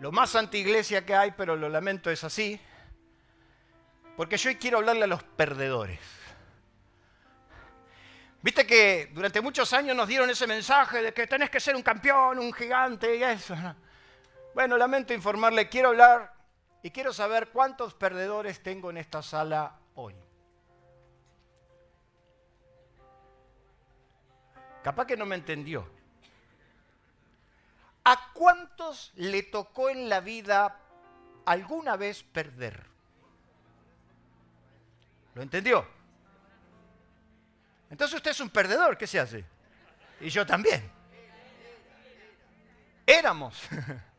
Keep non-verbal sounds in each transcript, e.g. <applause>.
lo más antiiglesia que hay, pero lo lamento, es así, porque yo hoy quiero hablarle a los perdedores. Viste que durante muchos años nos dieron ese mensaje de que tenés que ser un campeón, un gigante y eso. Bueno, lamento informarle, quiero hablar y quiero saber cuántos perdedores tengo en esta sala hoy. Capaz que no me entendió. ¿A cuántos le tocó en la vida alguna vez perder? ¿Lo entendió? Entonces usted es un perdedor, ¿qué se hace? Y yo también. Éramos. <laughs>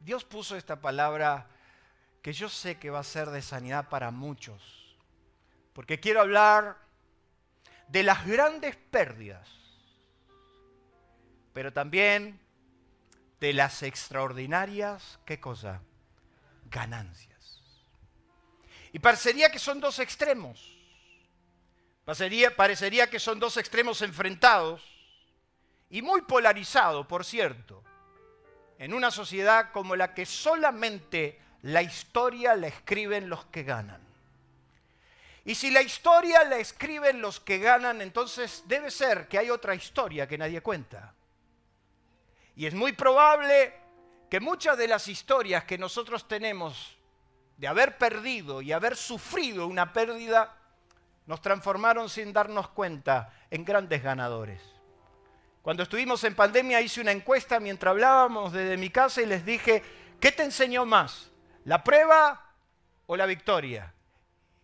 Dios puso esta palabra que yo sé que va a ser de sanidad para muchos. Porque quiero hablar de las grandes pérdidas, pero también de las extraordinarias, ¿qué cosa? Ganancias. Y parecería que son dos extremos. Parecería, parecería que son dos extremos enfrentados y muy polarizados, por cierto, en una sociedad como la que solamente la historia la escriben los que ganan. Y si la historia la escriben los que ganan, entonces debe ser que hay otra historia que nadie cuenta. Y es muy probable que muchas de las historias que nosotros tenemos de haber perdido y haber sufrido una pérdida, nos transformaron sin darnos cuenta en grandes ganadores. Cuando estuvimos en pandemia hice una encuesta mientras hablábamos desde mi casa y les dije, ¿qué te enseñó más? ¿La prueba o la victoria?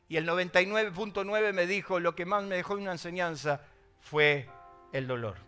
Y el 99.9 me dijo, lo que más me dejó una enseñanza fue el dolor.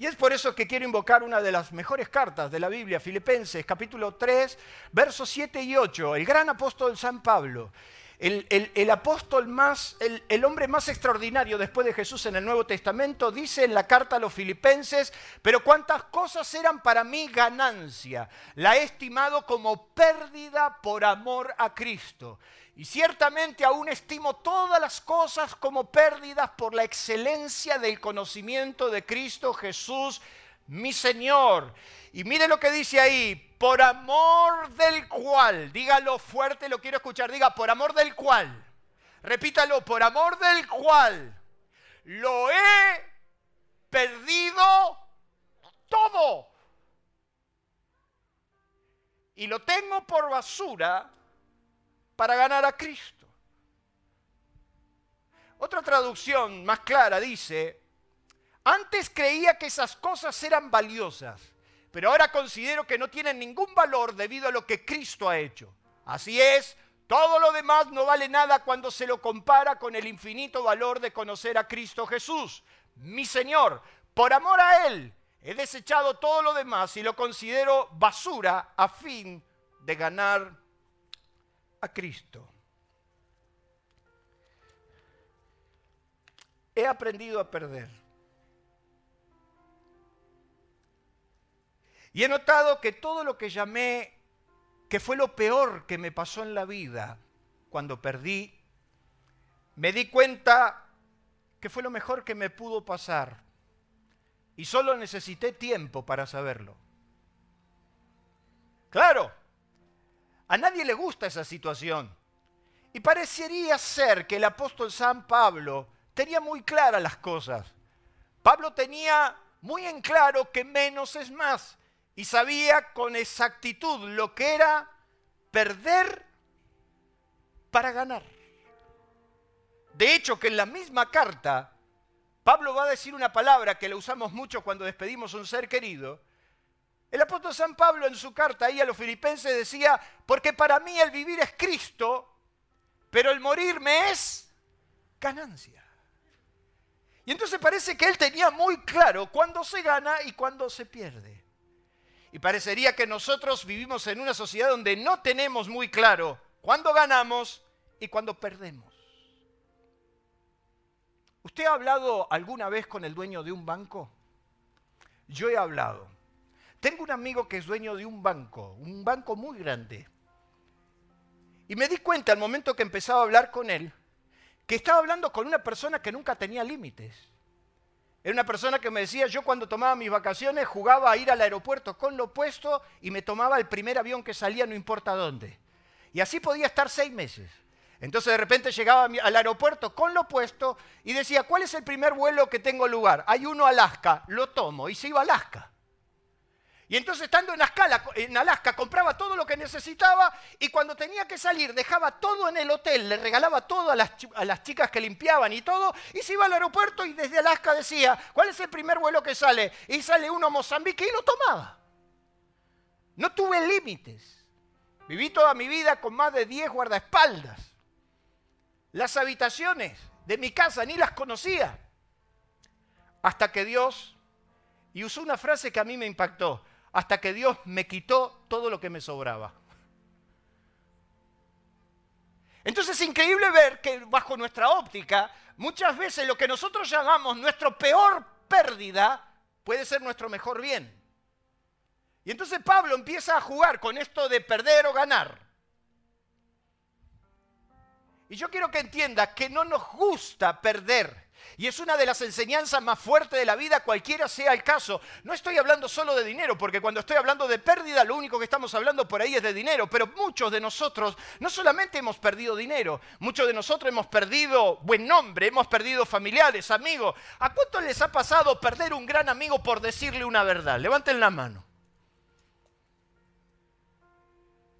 Y es por eso que quiero invocar una de las mejores cartas de la Biblia, Filipenses, capítulo 3, versos 7 y 8, el gran apóstol San Pablo. El, apóstol más, el, el, hombre más extraordinario después de Jesús en el Nuevo Testamento, dice en la carta a los filipenses, pero cuántas cosas eran para mí ganancia, la he estimado como pérdida por amor a Cristo. Y ciertamente aún estimo todas las cosas como pérdidas por la excelencia del conocimiento de Cristo Jesús, mi Señor. Y mire lo que dice ahí, por amor del cual, dígalo fuerte, lo quiero escuchar, diga, por amor del cual, repítalo, por amor del cual, lo he perdido todo. Y lo tengo por basura para ganar a Cristo. Otra traducción más clara dice, antes creía que esas cosas eran valiosas, pero ahora considero que no tienen ningún valor debido a lo que Cristo ha hecho. Así es, todo lo demás no vale nada cuando se lo compara con el infinito valor de conocer a Cristo Jesús, mi Señor. Por amor a Él, he desechado todo lo demás y lo considero basura a fin de ganar a Cristo. He aprendido a perder. Y he notado que todo lo que llamé que fue lo peor que me pasó en la vida cuando perdí, me di cuenta que fue lo mejor que me pudo pasar. Y solo necesité tiempo para saberlo. Claro, a nadie le gusta esa situación. Y parecería ser que el apóstol San Pablo tenía muy claras las cosas. Pablo tenía muy en claro que menos es más y sabía con exactitud lo que era perder para ganar. De hecho, que en la misma carta, Pablo va a decir una palabra que la usamos mucho cuando despedimos a un ser querido, el apóstol San Pablo en su carta ahí a los filipenses decía, porque para mí el vivir es Cristo, pero el morir me es ganancia. Y entonces parece que él tenía muy claro cuándo se gana y cuándo se pierde. Y parecería que nosotros vivimos en una sociedad donde no tenemos muy claro cuándo ganamos y cuándo perdemos. ¿Usted ha hablado alguna vez con el dueño de un banco? Yo he hablado. Tengo un amigo que es dueño de un banco, un banco muy grande. Y me di cuenta al momento que empezaba a hablar con él, que estaba hablando con una persona que nunca tenía límites. Era una persona que me decía, yo cuando tomaba mis vacaciones jugaba a ir al aeropuerto con lo puesto y me tomaba el primer avión que salía, no importa dónde. Y así podía estar seis meses. Entonces de repente llegaba al aeropuerto con lo puesto y decía, ¿cuál es el primer vuelo que tengo lugar? Hay uno a Alaska, lo tomo y se iba a Alaska. Y entonces estando en Alaska, compraba todo lo que necesitaba y cuando tenía que salir dejaba todo en el hotel, le regalaba todo a las, a las, chicas que limpiaban y todo, y se iba al aeropuerto y desde Alaska decía, ¿cuál es el primer vuelo que sale? Y sale uno a Mozambique y lo tomaba. No tuve límites. Viví toda mi vida con más de 10 guardaespaldas. Las habitaciones de mi casa ni las conocía. Hasta que Dios, y usó una frase que a mí me impactó, hasta que Dios me quitó todo lo que me sobraba. Entonces es increíble ver que bajo nuestra óptica, muchas veces lo que nosotros llamamos nuestro peor pérdida puede ser nuestro mejor bien. Y entonces Pablo empieza a jugar con esto de perder o ganar. Y yo quiero que entienda que no nos gusta perder. Y es una de las enseñanzas más fuertes de la vida, cualquiera sea el caso. No estoy hablando solo de dinero, porque cuando estoy hablando de pérdida, lo único que estamos hablando por ahí es de dinero. Pero muchos de nosotros no solamente hemos perdido dinero, muchos de nosotros hemos perdido buen nombre, hemos perdido familiares, amigos. ¿A cuántos les ha pasado perder un gran amigo por decirle una verdad? Levanten la mano.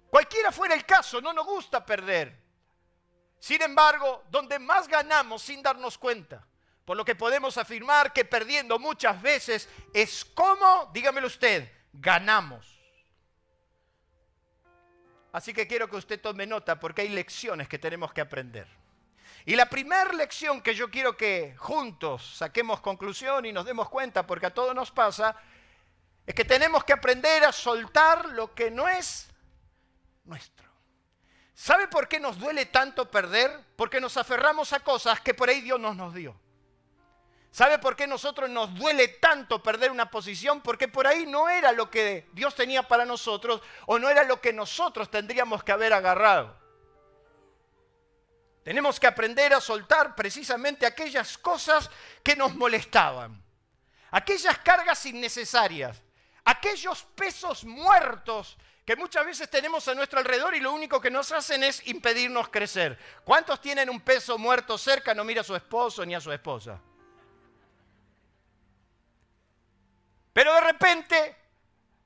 Cualquiera fuera el caso, no nos gusta perder. Sin embargo, donde más ganamos sin darnos cuenta por lo que podemos afirmar que perdiendo muchas veces es como, dígamelo usted, ganamos. Así que quiero que usted tome nota porque hay lecciones que tenemos que aprender. Y la primera lección que yo quiero que juntos saquemos conclusión y nos demos cuenta, porque a todos nos pasa, es que tenemos que aprender a soltar lo que no es nuestro. ¿Sabe por qué nos duele tanto perder? Porque nos aferramos a cosas que por ahí Dios nos nos dio. ¿Sabe por qué nosotros nos duele tanto perder una posición? Porque por ahí no era lo que Dios tenía para nosotros o no era lo que nosotros tendríamos que haber agarrado. Tenemos que aprender a soltar precisamente aquellas cosas que nos molestaban, aquellas cargas innecesarias, aquellos pesos muertos que muchas veces tenemos a nuestro alrededor y lo único que nos hacen es impedirnos crecer. ¿Cuántos tienen un peso muerto cerca? No mira a su esposo ni a su esposa. Pero de repente,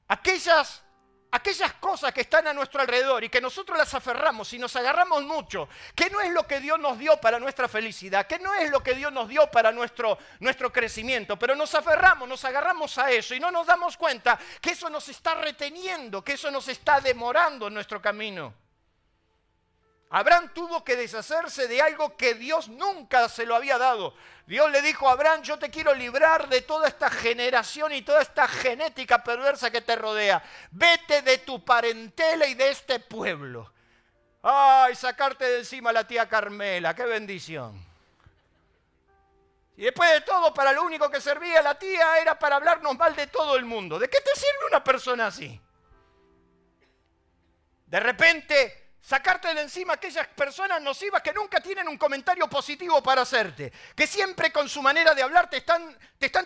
aquellas, aquellas cosas que están a nuestro alrededor y que nosotros las aferramos y nos agarramos mucho, que no es lo que Dios nos dio para nuestra felicidad, que no es lo que Dios nos dio para nuestro, nuestro crecimiento, pero nos aferramos, nos agarramos a eso y no nos damos cuenta que eso nos está reteniendo, que eso nos está demorando en nuestro camino. Abraham tuvo que deshacerse de algo que Dios nunca se lo había dado. Dios le dijo a Abraham, yo te quiero librar de toda esta generación y toda esta genética perversa que te rodea. Vete de tu parentela y de este pueblo. Ay, sacarte de encima a la tía Carmela, qué bendición. Y después de todo, para lo único que servía la tía era para hablarnos mal de todo el mundo. ¿De qué te sirve una persona así? De repente sacarte de encima aquellas personas nocivas que nunca tienen un comentario positivo para hacerte, que siempre con su manera de hablar te están,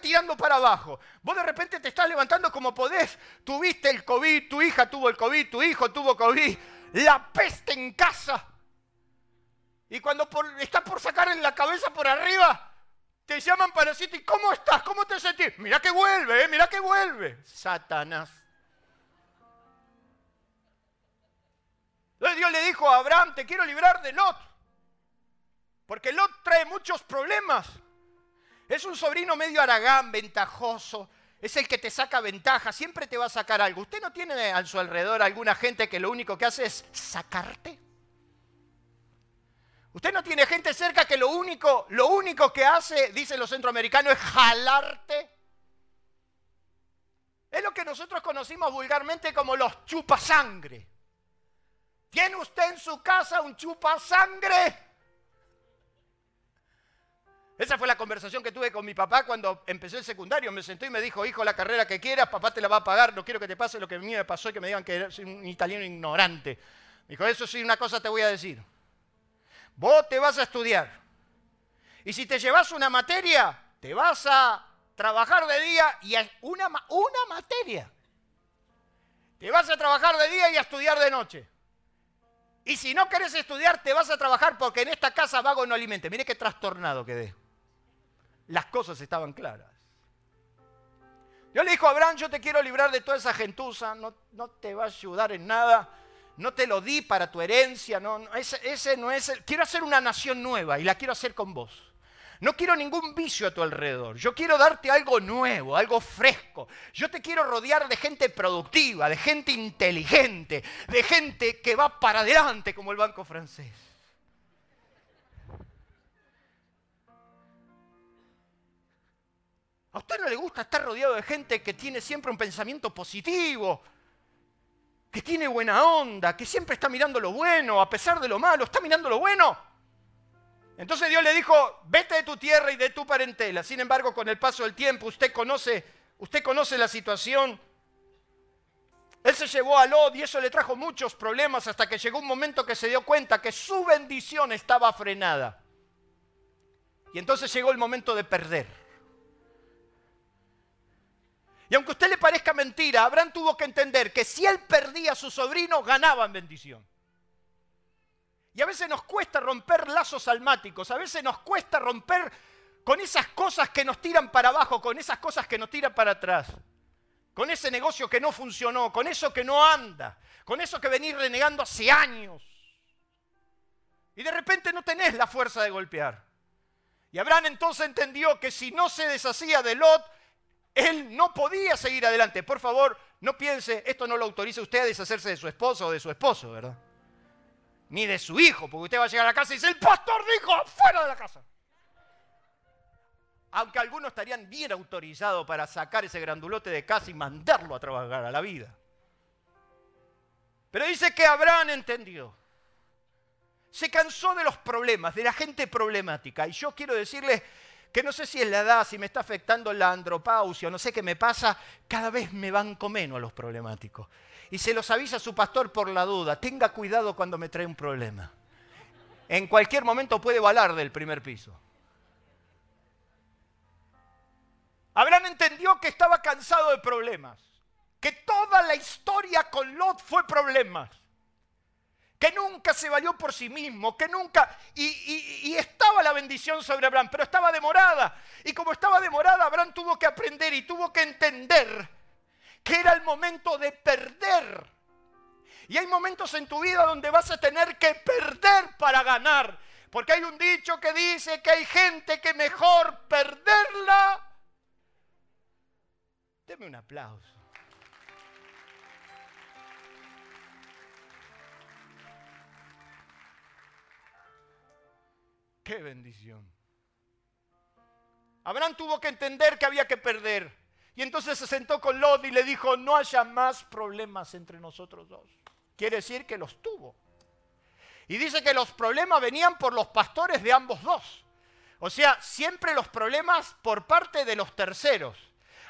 tirando para abajo. Vos de repente te estás levantando como podés, tuviste el COVID, tu hija tuvo el COVID, tu hijo tuvo COVID, la peste en casa. Y cuando por, estás por sacar en la cabeza por arriba, te llaman para decirte, ¿cómo estás? ¿Cómo te sentís? Mira que vuelve, ¿eh? mira que vuelve. Satanás. Entonces Dios le dijo a Abraham, te quiero librar de Lot. Porque Lot trae muchos problemas. Es un sobrino medio aragán, ventajoso. Es el que te saca ventaja, siempre te va a sacar algo. ¿Usted no tiene a su alrededor alguna gente que lo único que hace es sacarte? Usted no tiene gente cerca que lo único, lo único que hace, dicen los centroamericanos, es jalarte. Es lo que nosotros conocimos vulgarmente como los chupasangre. ¿Tiene usted en su casa un chupasangre? Esa fue la conversación que tuve con mi papá cuando empecé el secundario. Me sentó y me dijo, hijo, la carrera que quieras, papá te la va a pagar, no quiero que te pase lo que a mí me pasó y que me digan que soy un italiano ignorante. Me dijo, eso sí, una cosa te voy a decir. Vos te vas a estudiar. Y si te llevas una materia, te vas a trabajar de día y a una, una materia. Te vas a trabajar de día y a estudiar de noche. Y si no querés estudiar, te vas a trabajar porque en esta casa vago no alimente. Mire qué trastornado quedé las cosas estaban claras. Yo le dijo a Abraham, yo te quiero librar de toda esa gentuza, no, no te va a ayudar en nada, no te lo di para tu herencia, no, ese no es el, quiero hacer una nación nueva y la quiero hacer con vos. No quiero ningún vicio a tu alrededor. Yo quiero darte algo nuevo, algo fresco. Yo te quiero rodear de gente productiva, de gente inteligente, de gente que va para adelante como el banco francés. ¿A usted no le gusta estar rodeado de gente que tiene siempre un pensamiento positivo? Que tiene buena onda, que siempre está mirando lo bueno, a pesar de lo malo, está mirando lo bueno. Entonces Dios le dijo, vete de tu tierra y de tu parentela. Sin embargo, con el paso del tiempo, usted conoce, usted conoce la situación. Él se llevó a Lot y eso le trajo muchos problemas hasta que llegó un momento que se dio cuenta que su bendición estaba frenada. Y entonces llegó el momento de perder. Y aunque a usted le parezca mentira, Abraham tuvo que entender que si él perdía a su sobrino, ganaba en bendición. Y a veces nos cuesta romper lazos almáticos, a veces nos cuesta romper con esas cosas que nos tiran para abajo, con esas cosas que nos tiran para atrás, con ese negocio que no funcionó, con eso que no anda, con eso que venís renegando hace años. Y de repente no tenés la fuerza de golpear. Y Abraham entonces entendió que si no se deshacía de Lot, él no podía seguir adelante. Por favor, no piense, esto no lo autoriza usted a deshacerse de su esposo o de su esposo, ¿verdad? Ni de su hijo, porque usted va a llegar a la casa y dice, el pastor dijo, fuera de la casa. Aunque algunos estarían bien autorizados para sacar ese grandulote de casa y mandarlo a trabajar a la vida. Pero dice que Abraham entendió. Se cansó de los problemas, de la gente problemática. Y yo quiero decirle que no sé si es la edad, si me está afectando la andropausia, no sé qué me pasa, cada vez me banco menos a los problemáticos. Y se los avisa su pastor por la duda, tenga cuidado cuando me trae un problema. En cualquier momento puede valar del primer piso. Abraham entendió que estaba cansado de problemas, que toda la historia con Lot fue problemas que nunca se valió por sí mismo, que nunca... Y, estaba la bendición sobre Abraham, pero estaba demorada. Y como estaba demorada, Abraham tuvo que aprender y tuvo que entender que era el momento de perder. Y hay momentos en tu vida donde vas a tener que perder para ganar. Porque hay un dicho que dice que hay gente que mejor perderla. Deme un aplauso. ¡Qué bendición! Abraham tuvo que entender que había que perder. Y entonces se sentó con Lot y le dijo, no haya más problemas entre nosotros dos. Quiere decir que los tuvo. Y dice que los problemas venían por los pastores de ambos dos. O sea, siempre los problemas por parte de los terceros.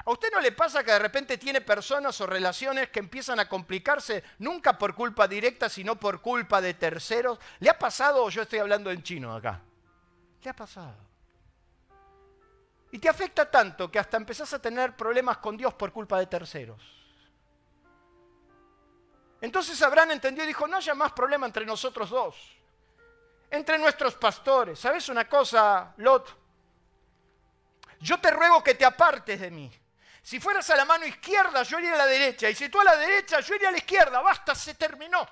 ¿A usted no le pasa que de repente tiene personas o relaciones que empiezan a complicarse nunca por culpa directa, sino por culpa de terceros? ¿Le ha pasado o yo estoy hablando en chino acá? ¿Qué ha pasado? Y te afecta tanto que hasta empezás a tener problemas con Dios por culpa de terceros. Entonces Abraham entendió y dijo, no haya más problema entre nosotros dos, entre nuestros pastores. ¿Sabes una cosa, Lot? Yo te ruego que te apartes de mí. Si fueras a la mano izquierda, yo iría a la derecha. Y si tú a la derecha, yo iría a la izquierda. Basta, se terminó.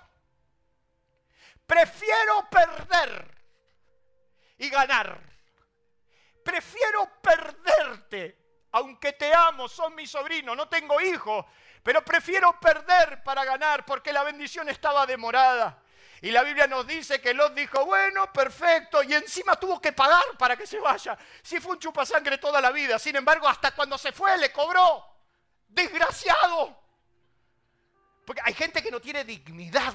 Prefiero perder y ganar. Prefiero perderte, aunque te amo, son mi sobrino, no tengo hijo, pero prefiero perder para ganar porque la bendición estaba demorada. Y la Biblia nos dice que Lot dijo, bueno, perfecto, y encima tuvo que pagar para que se vaya. Sí fue un chupasangre toda la vida, sin embargo, hasta cuando se fue le cobró. Desgraciado. Porque hay gente que no tiene dignidad.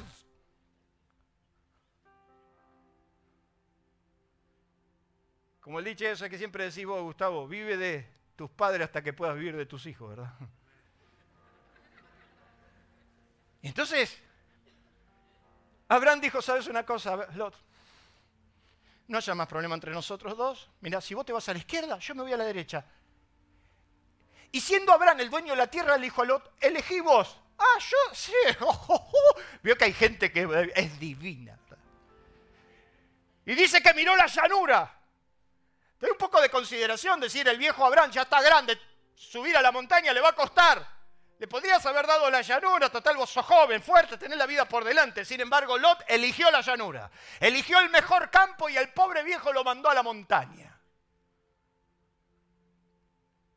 Como el dicho ese que siempre decís vos, Gustavo, vive de tus padres hasta que puedas vivir de tus hijos, ¿verdad? <laughs> Entonces, Abraham dijo, ¿sabes una cosa, Lot? No haya más problema entre nosotros dos. Mira, si vos te vas a la izquierda, yo me voy a la derecha. Y siendo Abraham el dueño de la tierra, le dijo a Lot, elegí vos. Ah, yo sí. <laughs> Vio que hay gente que es divina. Y dice que miró la llanura. Ten un poco de consideración, decir, el viejo Abraham ya está grande, subir a la montaña le va a costar. Le podrías haber dado la llanura, total, vos sos joven, fuerte, tenés la vida por delante. Sin embargo, Lot eligió la llanura, eligió el mejor campo y el pobre viejo lo mandó a la montaña.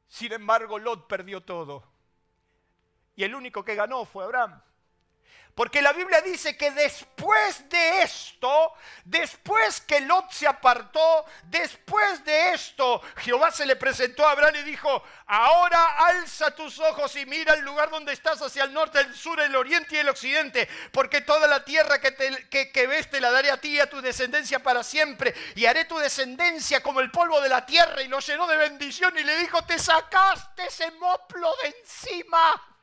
Sin embargo, Lot perdió todo. Y el único que ganó fue Abraham. Porque la Biblia dice que después de esto, después que Lot se apartó, después de esto, Jehová se le presentó a Abraham y dijo, ahora alza tus ojos y mira el lugar donde estás hacia el norte, el sur, el oriente y el occidente, porque toda la tierra que, que ves te la daré a ti y a tu descendencia para siempre, y haré tu descendencia como el polvo de la tierra, y lo llenó de bendición y le dijo, te sacaste ese moplo de encima.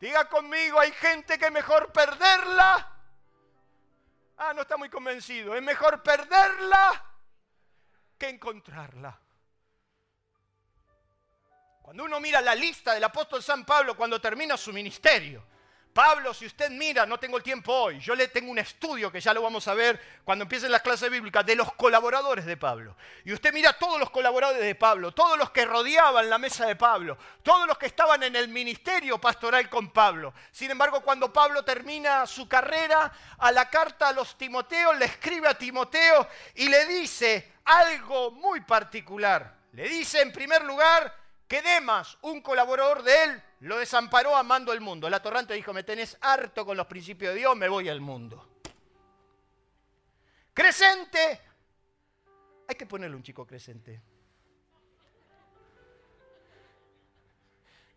Diga conmigo, hay gente que mejor perderla. Ah, no está muy convencido. Es mejor perderla que encontrarla. Cuando uno mira la lista del apóstol San Pablo cuando termina su ministerio, Pablo, si usted mira, no tengo el tiempo hoy, yo le tengo un estudio que ya lo vamos a ver cuando empiecen las clases bíblicas de los colaboradores de Pablo. Y usted mira todos los colaboradores de Pablo, todos los que rodeaban la mesa de Pablo, todos los que estaban en el ministerio pastoral con Pablo. Sin embargo, cuando Pablo termina su carrera, a la carta a los Timoteos le escribe a Timoteo y le dice algo muy particular. Le dice en primer lugar que Demas, un colaborador de él, lo desamparó amando el mundo. El atorrante dijo, me tenés harto con los principios de Dios, me voy al mundo. Crescente. Hay que ponerle un chico crescente.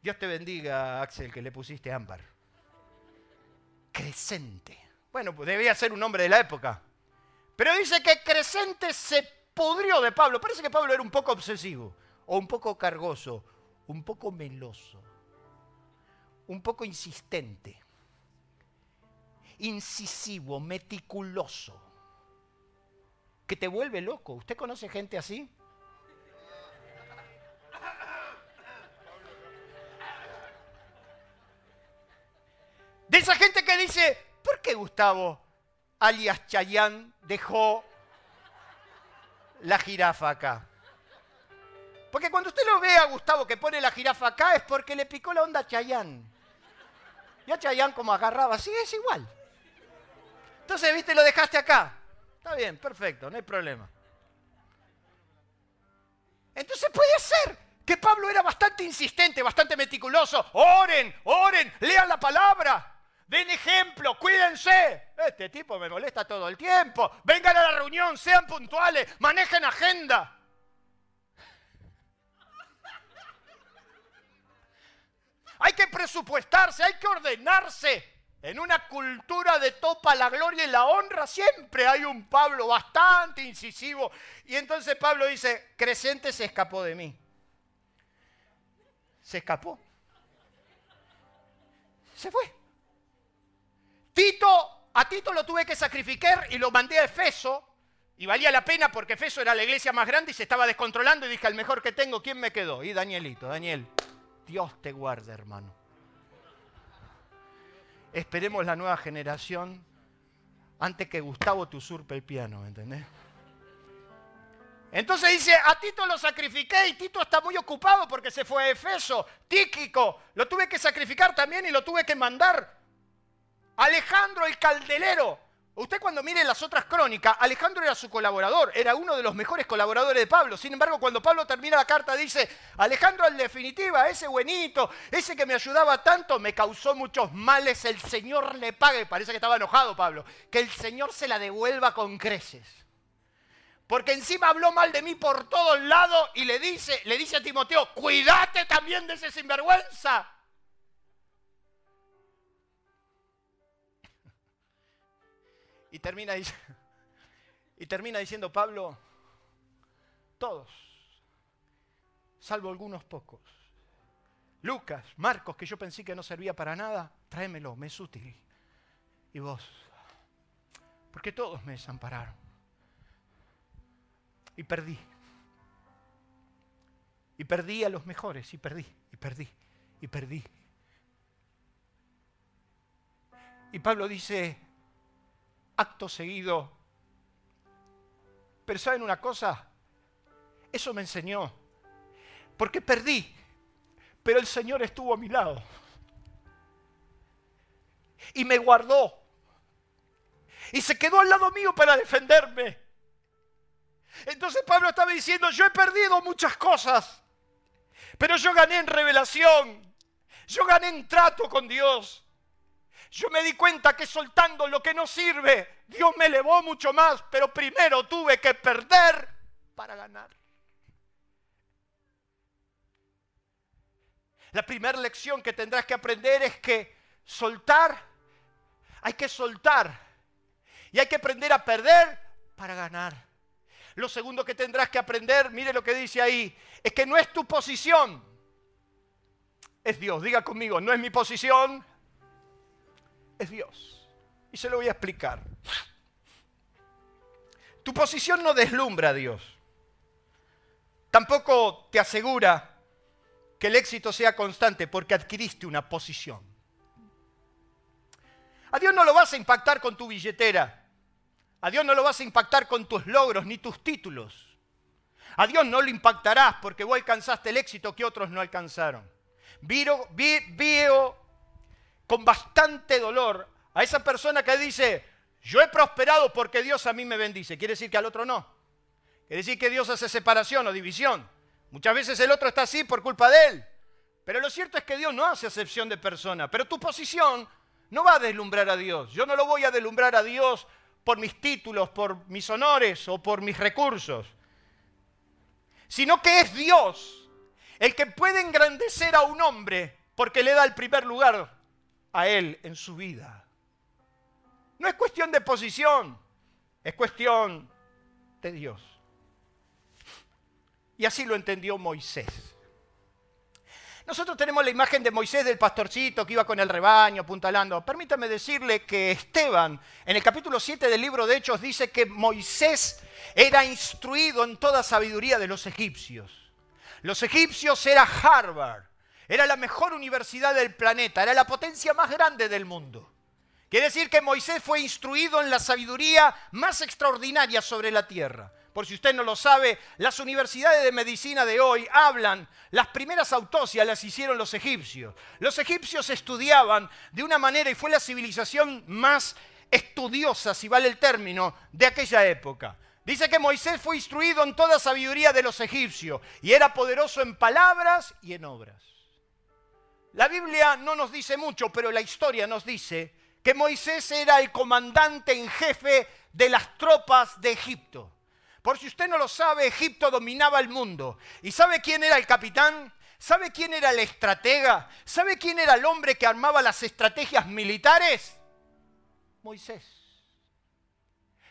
Dios te bendiga, Axel, que le pusiste ámbar. Crescente. Bueno, pues debía ser un hombre de la época. Pero dice que Crescente se pudrió de Pablo. Parece que Pablo era un poco obsesivo, o un poco cargoso, un poco meloso un poco insistente, incisivo, meticuloso, que te vuelve loco. ¿Usted conoce gente así? De esa gente que dice, ¿por qué Gustavo, alias Chayán, dejó la jirafa acá? Porque cuando usted lo ve a Gustavo que pone la jirafa acá es porque le picó la onda a Chayán. Y a Chayán como agarraba, sí, es igual. Entonces, viste, lo dejaste acá. Está bien, perfecto, no hay problema. Entonces puede ser que Pablo era bastante insistente, bastante meticuloso. Oren, oren, lean la palabra. Den ejemplo, cuídense. Este tipo me molesta todo el tiempo. Vengan a la reunión, sean puntuales, manejen agenda. Hay que presupuestarse, hay que ordenarse. En una cultura de topa la gloria y la honra siempre hay un Pablo bastante incisivo. Y entonces Pablo dice, Crescente se escapó de mí. Se escapó. Se fue. Tito, a Tito lo tuve que sacrificar y lo mandé a Efeso. Y valía la pena porque Efeso era la iglesia más grande y se estaba descontrolando y dije, al mejor que tengo, ¿quién me quedó? Y Danielito, Daniel. Dios te guarde, hermano. Esperemos la nueva generación antes que Gustavo te usurpe el piano, ¿me ¿entendés? Entonces dice, a Tito lo sacrifiqué y Tito está muy ocupado porque se fue a Efeso. Tíquico, lo tuve que sacrificar también y lo tuve que mandar. Alejandro el caldelero, Usted cuando mire las otras crónicas, Alejandro era su colaborador, era uno de los mejores colaboradores de Pablo. Sin embargo, cuando Pablo termina la carta dice, Alejandro en definitiva, ese buenito, ese que me ayudaba tanto, me causó muchos males, el Señor le pague. Parece que estaba enojado Pablo. Que el Señor se la devuelva con creces. Porque encima habló mal de mí por todos lados y le dice, le dice a Timoteo, cuídate también de ese sinvergüenza. Y termina, <laughs> y termina diciendo Pablo, todos, salvo algunos pocos. Lucas, Marcos, que yo pensé que no servía para nada, tráemelo, me es útil. Y vos, porque todos me desampararon. Y perdí. Y perdí a los mejores, y perdí, y perdí, y perdí. Y Pablo dice, acto seguido. Pero ¿saben una cosa? Eso me enseñó. Porque perdí, pero el Señor estuvo a mi lado. Y me guardó. Y se quedó al lado mío para defenderme. Entonces Pablo estaba diciendo, yo he perdido muchas cosas, pero yo gané en revelación, yo gané en trato con Dios, yo me di cuenta que soltando lo que no sirve, Dios me elevó mucho más, pero primero tuve que perder para ganar. La primera lección que tendrás que aprender es que soltar, hay que soltar. Y hay que aprender a perder para ganar. Lo segundo que tendrás que aprender, mire lo que dice ahí, es que no es tu posición, es Dios. Diga conmigo, no es mi posición, Dios. Y se lo voy a explicar. Tu posición no deslumbra a Dios. Tampoco te asegura que el éxito sea constante porque adquiriste una posición. A Dios no lo vas a impactar con tu billetera. A Dios no lo vas a impactar con tus logros ni tus títulos. A Dios no lo impactarás porque vos alcanzaste el éxito que otros no alcanzaron. Veo con bastante dolor a esa persona que dice, yo he prosperado porque Dios a mí me bendice. Quiere decir que al otro no. Quiere decir que Dios hace separación o división. Muchas veces el otro está así por culpa de él. Pero lo cierto es que Dios no hace acepción de persona. Pero tu posición no va a deslumbrar a Dios. Yo no lo voy a deslumbrar a Dios por mis títulos, por mis honores o por mis recursos. Sino que es Dios el que puede engrandecer a un hombre porque le da el primer lugar a Él en su vida. No es cuestión de posición, es cuestión de Dios. Y así lo entendió Moisés. Nosotros tenemos la imagen de Moisés del pastorcito que iba con el rebaño apuntalando. Permítame decirle que Esteban, en el capítulo 7 del libro de Hechos, dice que Moisés era instruido en toda sabiduría de los egipcios. Los egipcios era Harvard, era la mejor universidad del planeta, era la potencia más grande del mundo. Quiere decir que Moisés fue instruido en la sabiduría más extraordinaria sobre la tierra. Por si usted no lo sabe, las universidades de medicina de hoy hablan, las primeras autopsias las hicieron los egipcios. Los egipcios estudiaban de una manera y fue la civilización más estudiosa, si vale el término, de aquella época. Dice que Moisés fue instruido en toda sabiduría de los egipcios y era poderoso en palabras y en obras. La Biblia no nos dice mucho, pero la historia nos dice que Moisés era el comandante en jefe de las tropas de Egipto. Por si usted no lo sabe, Egipto dominaba el mundo. ¿Y sabe quién era el capitán? ¿Sabe quién era el estratega? ¿Sabe quién era el hombre que armaba las estrategias militares? Moisés.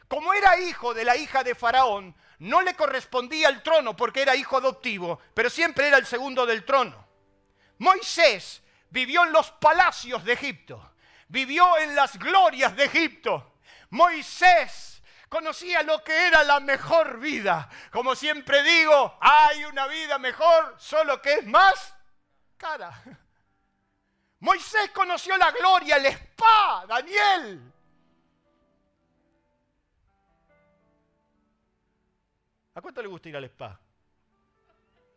Como era hijo de la hija de Faraón, no le correspondía el trono porque era hijo adoptivo, pero siempre era el segundo del trono. Moisés vivió en los palacios de Egipto, vivió en las glorias de Egipto. Moisés conocía lo que era la mejor vida. Como siempre digo, hay una vida mejor, solo que es más cara. Moisés conoció la gloria, el spa, Daniel. ¿A cuánto le gusta ir al spa?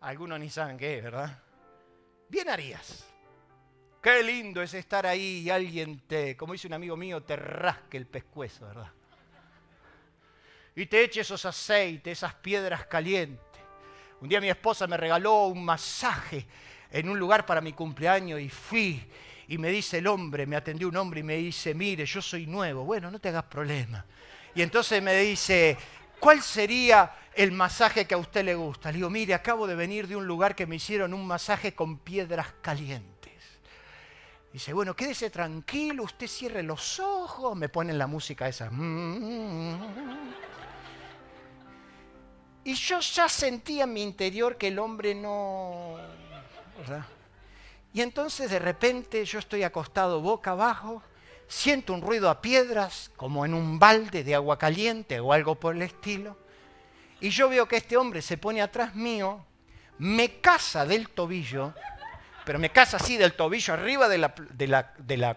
Algunos ni saben qué es, ¿verdad? Bien harías. Qué lindo es estar ahí y alguien te, como dice un amigo mío, te rasque el pescuezo, ¿verdad? Y te eche esos aceites, esas piedras calientes. Un día mi esposa me regaló un masaje en un lugar para mi cumpleaños y fui y me dice el hombre, me atendió un hombre y me dice, mire, yo soy nuevo, bueno, no te hagas problema. Y entonces me dice, ¿cuál sería el masaje que a usted le gusta? Le digo, mire, acabo de venir de un lugar que me hicieron un masaje con piedras calientes. Dice, bueno, quédese tranquilo, usted cierre los ojos, me ponen la música esa. Y yo ya sentía en mi interior que el hombre no... Y entonces de repente yo estoy acostado boca abajo, siento un ruido a piedras, como en un balde de agua caliente o algo por el estilo, y yo veo que este hombre se pone atrás mío, me caza del tobillo pero me casa así del tobillo arriba de la... De la, de la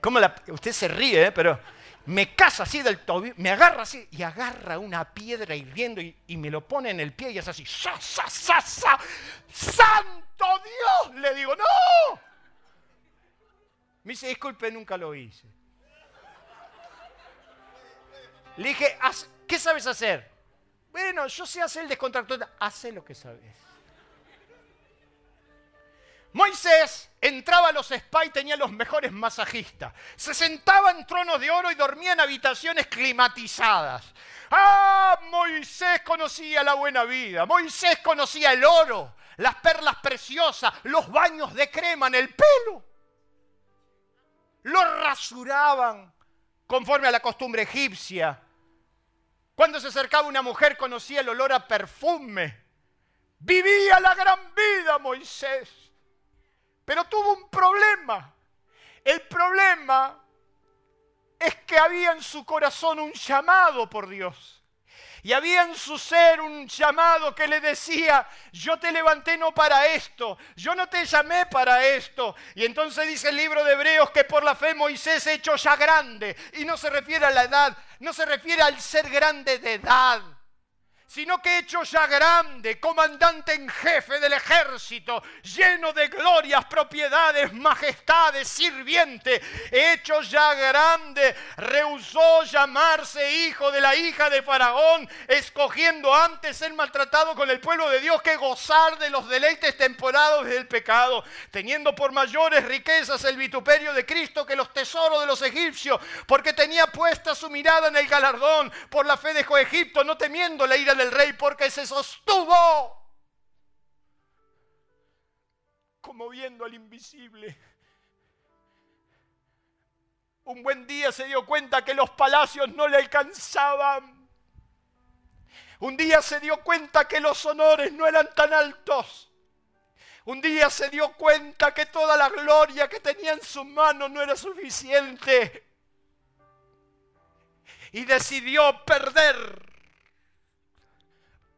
¿cómo la usted se ríe, ¿eh? pero me casa así del tobillo, me agarra así y agarra una piedra hirviendo y, y, me lo pone en el pie y es así, ¡sa, sa, sa, sa! ¡Santo Dios! Le digo, ¡no! Me dice, disculpe, nunca lo hice. Le dije, ¿qué sabes hacer? Bueno, yo sé hacer el descontractor. Hace lo que sabes. Moisés entraba a los spa y tenía los mejores masajistas. Se sentaba en tronos de oro y dormía en habitaciones climatizadas. Ah, Moisés conocía la buena vida. Moisés conocía el oro, las perlas preciosas, los baños de crema en el pelo. Lo rasuraban conforme a la costumbre egipcia. Cuando se acercaba una mujer conocía el olor a perfume. Vivía la gran vida Moisés. Pero tuvo un problema. El problema es que había en su corazón un llamado por Dios. Y había en su ser un llamado que le decía, yo te levanté no para esto, yo no te llamé para esto. Y entonces dice el libro de Hebreos que por la fe Moisés hecho ya grande. Y no se refiere a la edad, no se refiere al ser grande de edad sino que hecho ya grande, comandante en jefe del ejército, lleno de glorias, propiedades, majestades, sirviente, hecho ya grande, rehusó llamarse hijo de la hija de Faraón, escogiendo antes ser maltratado con el pueblo de Dios que gozar de los deleites temporados del pecado, teniendo por mayores riquezas el vituperio de Cristo que los tesoros de los egipcios, porque tenía puesta su mirada en el galardón, por la fe dejó Egipto, no temiendo la ira de el rey porque se sostuvo como viendo al invisible. Un buen día se dio cuenta que los palacios no le alcanzaban. Un día se dio cuenta que los honores no eran tan altos. Un día se dio cuenta que toda la gloria que tenía en sus manos no era suficiente. Y decidió perder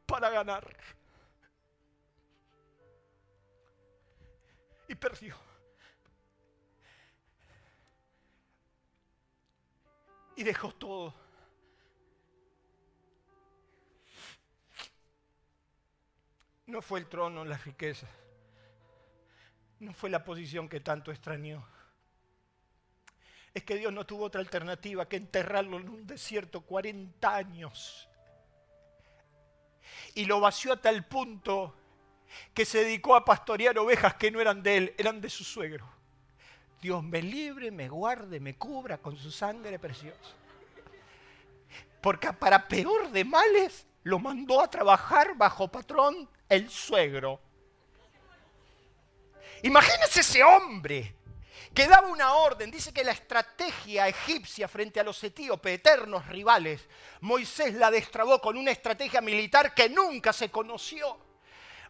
para ganar. Y perdió. Y dejó todo. No fue el trono, las riquezas. No fue la posición que tanto extrañó. Es que Dios no tuvo otra alternativa que enterrarlo en un desierto 40 años y lo vació hasta el punto que se dedicó a pastorear ovejas que no eran de él, eran de su suegro. Dios me libre, me guarde, me cubra con su sangre preciosa. Porque para peor de males lo mandó a trabajar bajo patrón el suegro. Imagínese ese hombre que daba una orden. Dice que la estrategia egipcia frente a los etíopes, eternos rivales, Moisés la destrabó con una estrategia militar que nunca se conoció.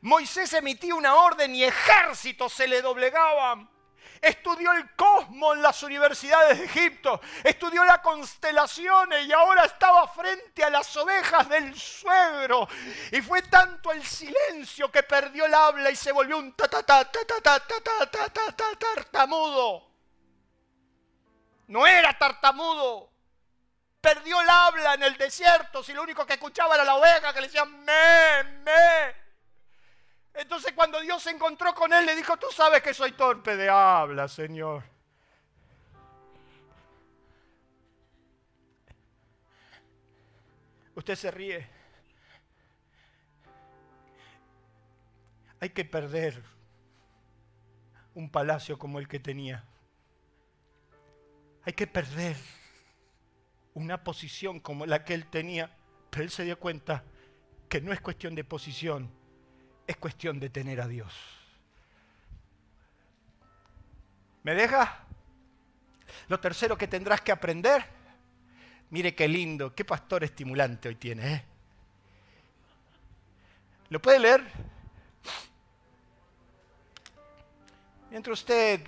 Moisés emitía una orden y ejércitos se le doblegaban estudió el cosmos en las universidades de Egipto, estudió las constelaciones y ahora estaba frente a las ovejas del suegro. Y fue tanto el silencio que perdió el habla y se volvió un ta ta ta ta ta ta ta ta ta ta tartamudo. No era tartamudo. Perdió el habla en el desierto si lo único que escuchaba era la oveja que le decía me, me. Entonces cuando Dios se encontró con él, le dijo, tú sabes que soy torpe de habla, Señor. Usted se ríe. Hay que perder un palacio como el que tenía. Hay que perder una posición como la que él tenía. Pero él se dio cuenta que no es cuestión de posición, es cuestión de tener a Dios. ¿Me deja? Lo tercero que tendrás que aprender, mire qué lindo, qué pastor estimulante hoy tiene. ¿eh? ¿Lo puede leer? Mientras usted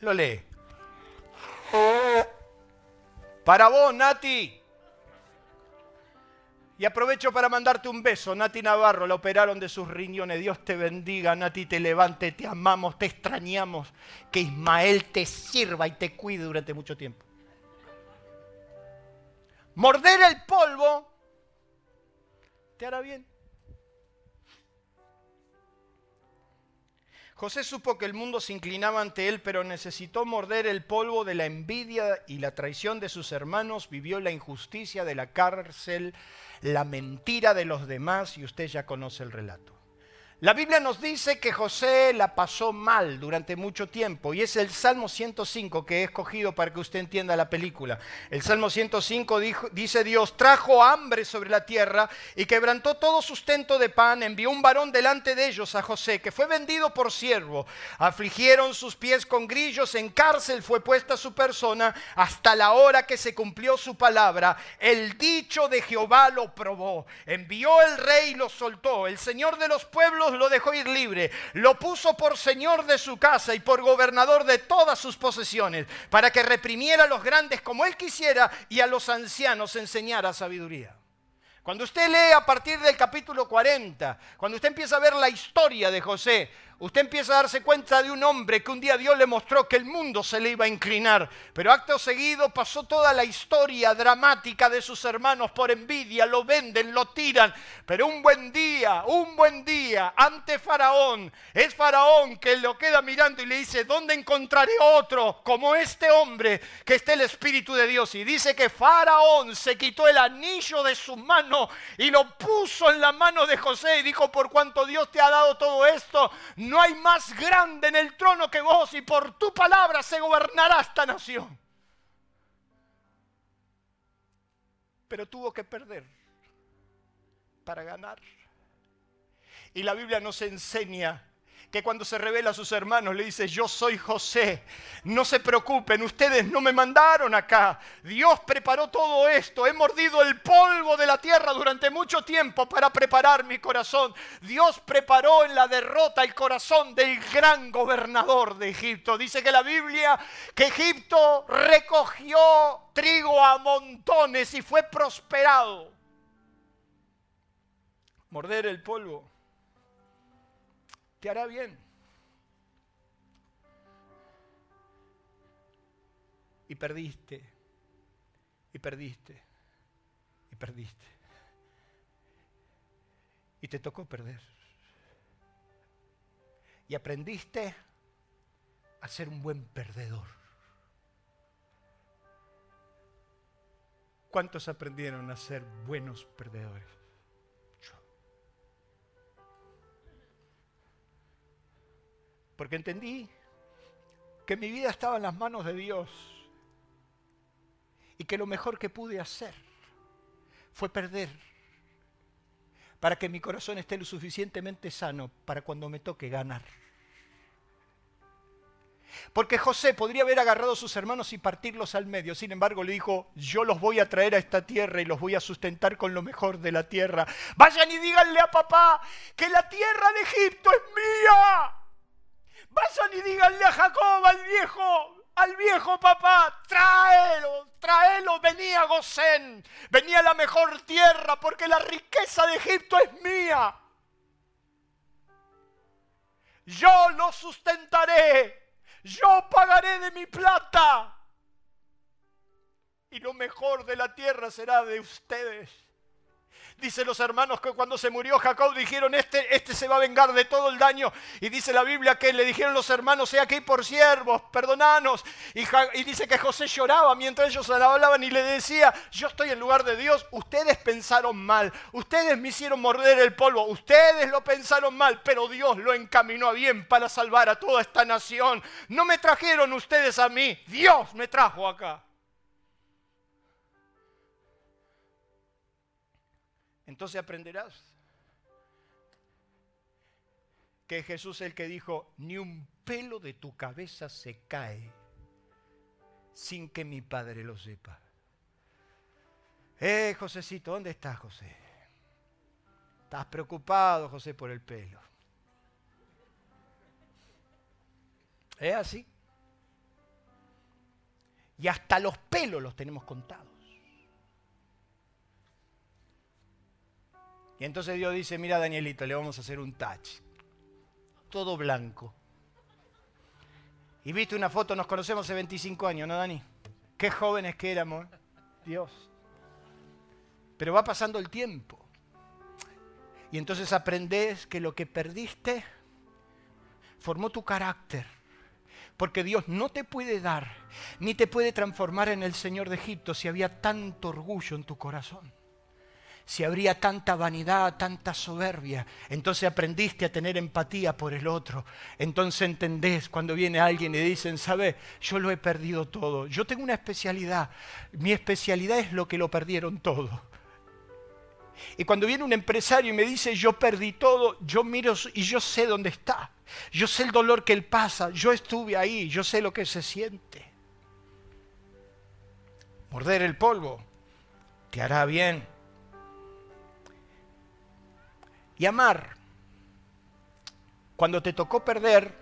lo lee. Para vos, Nati. Y aprovecho para mandarte un beso. Nati Navarro, la operaron de sus riñones. Dios te bendiga, Nati, te levante, te amamos, te extrañamos. Que Ismael te sirva y te cuide durante mucho tiempo. Morder el polvo te hará bien. José supo que el mundo se inclinaba ante él, pero necesitó morder el polvo de la envidia y la traición de sus hermanos, vivió la injusticia de la cárcel, la mentira de los demás, y usted ya conoce el relato. La Biblia nos dice que José la pasó mal durante mucho tiempo y es el Salmo 105 que he escogido para que usted entienda la película. El Salmo 105 dice Dios, trajo hambre sobre la tierra y quebrantó todo sustento de pan, envió un varón delante de ellos a José, que fue vendido por siervo. Afligieron sus pies con grillos, en cárcel fue puesta su persona hasta la hora que se cumplió su palabra. El dicho de Jehová lo probó. Envió el rey y lo soltó. El Señor de los pueblos lo dejó ir libre, lo puso por señor de su casa y por gobernador de todas sus posesiones, para que reprimiera a los grandes como él quisiera y a los ancianos enseñara sabiduría. Cuando usted lee a partir del capítulo 40, cuando usted empieza a ver la historia de José, usted empieza a darse cuenta de un hombre que un día Dios le mostró que el mundo se le iba a inclinar, pero acto seguido pasó toda la historia dramática de sus hermanos por envidia, lo venden, lo tiran, pero un buen día, un buen día ante Faraón, es Faraón que lo queda mirando y le dice, ¿dónde encontraré otro como este hombre que esté el Espíritu de Dios? Y dice que Faraón se quitó el anillo de su mano y lo puso en la mano de José y dijo, por cuanto Dios te ha dado todo esto, no hay más grande en el trono que vos y por tu palabra se gobernará esta nación. Pero tuvo que perder para ganar. Y la Biblia nos enseña que cuando se revela a sus hermanos le dice, yo soy José, no se preocupen, ustedes no me mandaron acá, Dios preparó todo esto, he mordido el polvo de la tierra durante mucho tiempo para preparar mi corazón, Dios preparó en la derrota el corazón del gran gobernador de Egipto. Dice que la Biblia, que Egipto recogió trigo a montones y fue prosperado. Morder el polvo te hará bien. Y perdiste, y perdiste, y perdiste. Y te tocó perder. Y aprendiste a ser un buen perdedor. ¿Cuántos aprendieron a ser buenos perdedores? Porque entendí que mi vida estaba en las manos de Dios y que lo mejor que pude hacer fue perder para que mi corazón esté lo suficientemente sano para cuando me toque ganar. Porque José podría haber agarrado a sus hermanos y partirlos al medio. Sin embargo, le dijo, yo los voy a traer a esta tierra y los voy a sustentar con lo mejor de la tierra. Vayan y díganle a papá que la tierra de Egipto es mía. Vayan y díganle a Jacob, al viejo, al viejo papá, tráelo, tráelo, venía a Gosén, venía la mejor tierra porque la riqueza de Egipto es mía. Yo lo sustentaré, yo pagaré de mi plata y lo mejor de la tierra será de ustedes. Dice los hermanos que cuando se murió Jacob dijeron, este, este se va a vengar de todo el daño. Y dice la Biblia que le dijeron los hermanos, sea aquí por siervos, perdonanos. Y, y dice que José lloraba mientras ellos hablaban y le decía, yo estoy en lugar de Dios, ustedes pensaron mal, ustedes me hicieron morder el polvo, ustedes lo pensaron mal, pero Dios lo encaminó a bien para salvar a toda esta nación. No me trajeron ustedes a mí, Dios me trajo acá. Entonces aprenderás que Jesús es el que dijo, ni un pelo de tu cabeza se cae sin que mi padre lo sepa. Eh, Josecito, ¿dónde estás, José? Estás preocupado, José, por el pelo. ¿Es así? Y hasta los pelos los tenemos contados. Y entonces Dios dice, mira Danielito, le vamos a hacer un touch. Todo blanco. Y viste una foto, nos conocemos hace 25 años, ¿no, Dani? Qué jóvenes que éramos. Dios. Pero va pasando el tiempo. Y entonces aprendes que lo que perdiste formó tu carácter. Porque Dios no te puede dar, ni te puede transformar en el Señor de Egipto si había tanto orgullo en tu corazón si habría tanta vanidad, tanta soberbia. Entonces aprendiste a tener empatía por el otro. Entonces entendés cuando viene alguien y dicen, ¿sabes? Yo lo he perdido todo. Yo tengo una especialidad. Mi especialidad es lo que lo perdieron todo. Y cuando viene un empresario y me dice, yo perdí todo, yo miro y yo sé dónde está. Yo sé el dolor que él pasa. Yo estuve ahí. Yo sé lo que se siente. Morder el polvo te hará bien y amar. Cuando te tocó perder,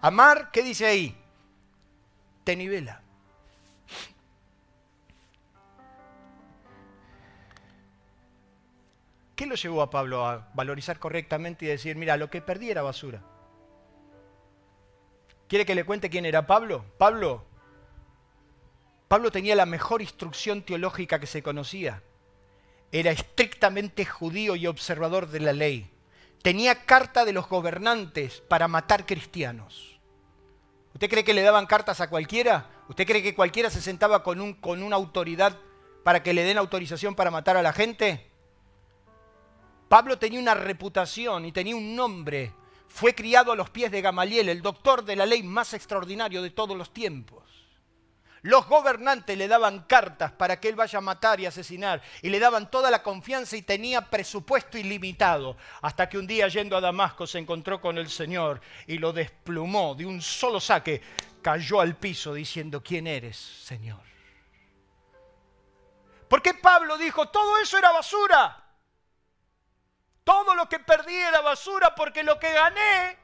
amar, ¿qué dice ahí? Te nivela. ¿Qué lo llevó a Pablo a valorizar correctamente y decir, mira, lo que perdí era basura? ¿Quiere que le cuente quién era Pablo? Pablo, Pablo tenía la mejor instrucción teológica que se conocía era estrictamente judío y observador de la ley. Tenía carta de los gobernantes para matar cristianos. ¿Usted cree que le daban cartas a cualquiera? ¿Usted cree que cualquiera se sentaba con, un, con una autoridad para que le den autorización para matar a la gente? Pablo tenía una reputación y tenía un nombre. Fue criado a los pies de Gamaliel, el doctor de la ley más extraordinario de todos los tiempos. Los gobernantes le daban cartas para que él vaya a matar y asesinar y le daban toda la confianza y tenía presupuesto ilimitado. Hasta que un día yendo a Damasco se encontró con el Señor y lo desplumó de un solo saque. Cayó al piso diciendo, ¿quién eres, Señor? Porque Pablo dijo, todo eso era basura. Todo lo que perdí era basura porque lo que gané,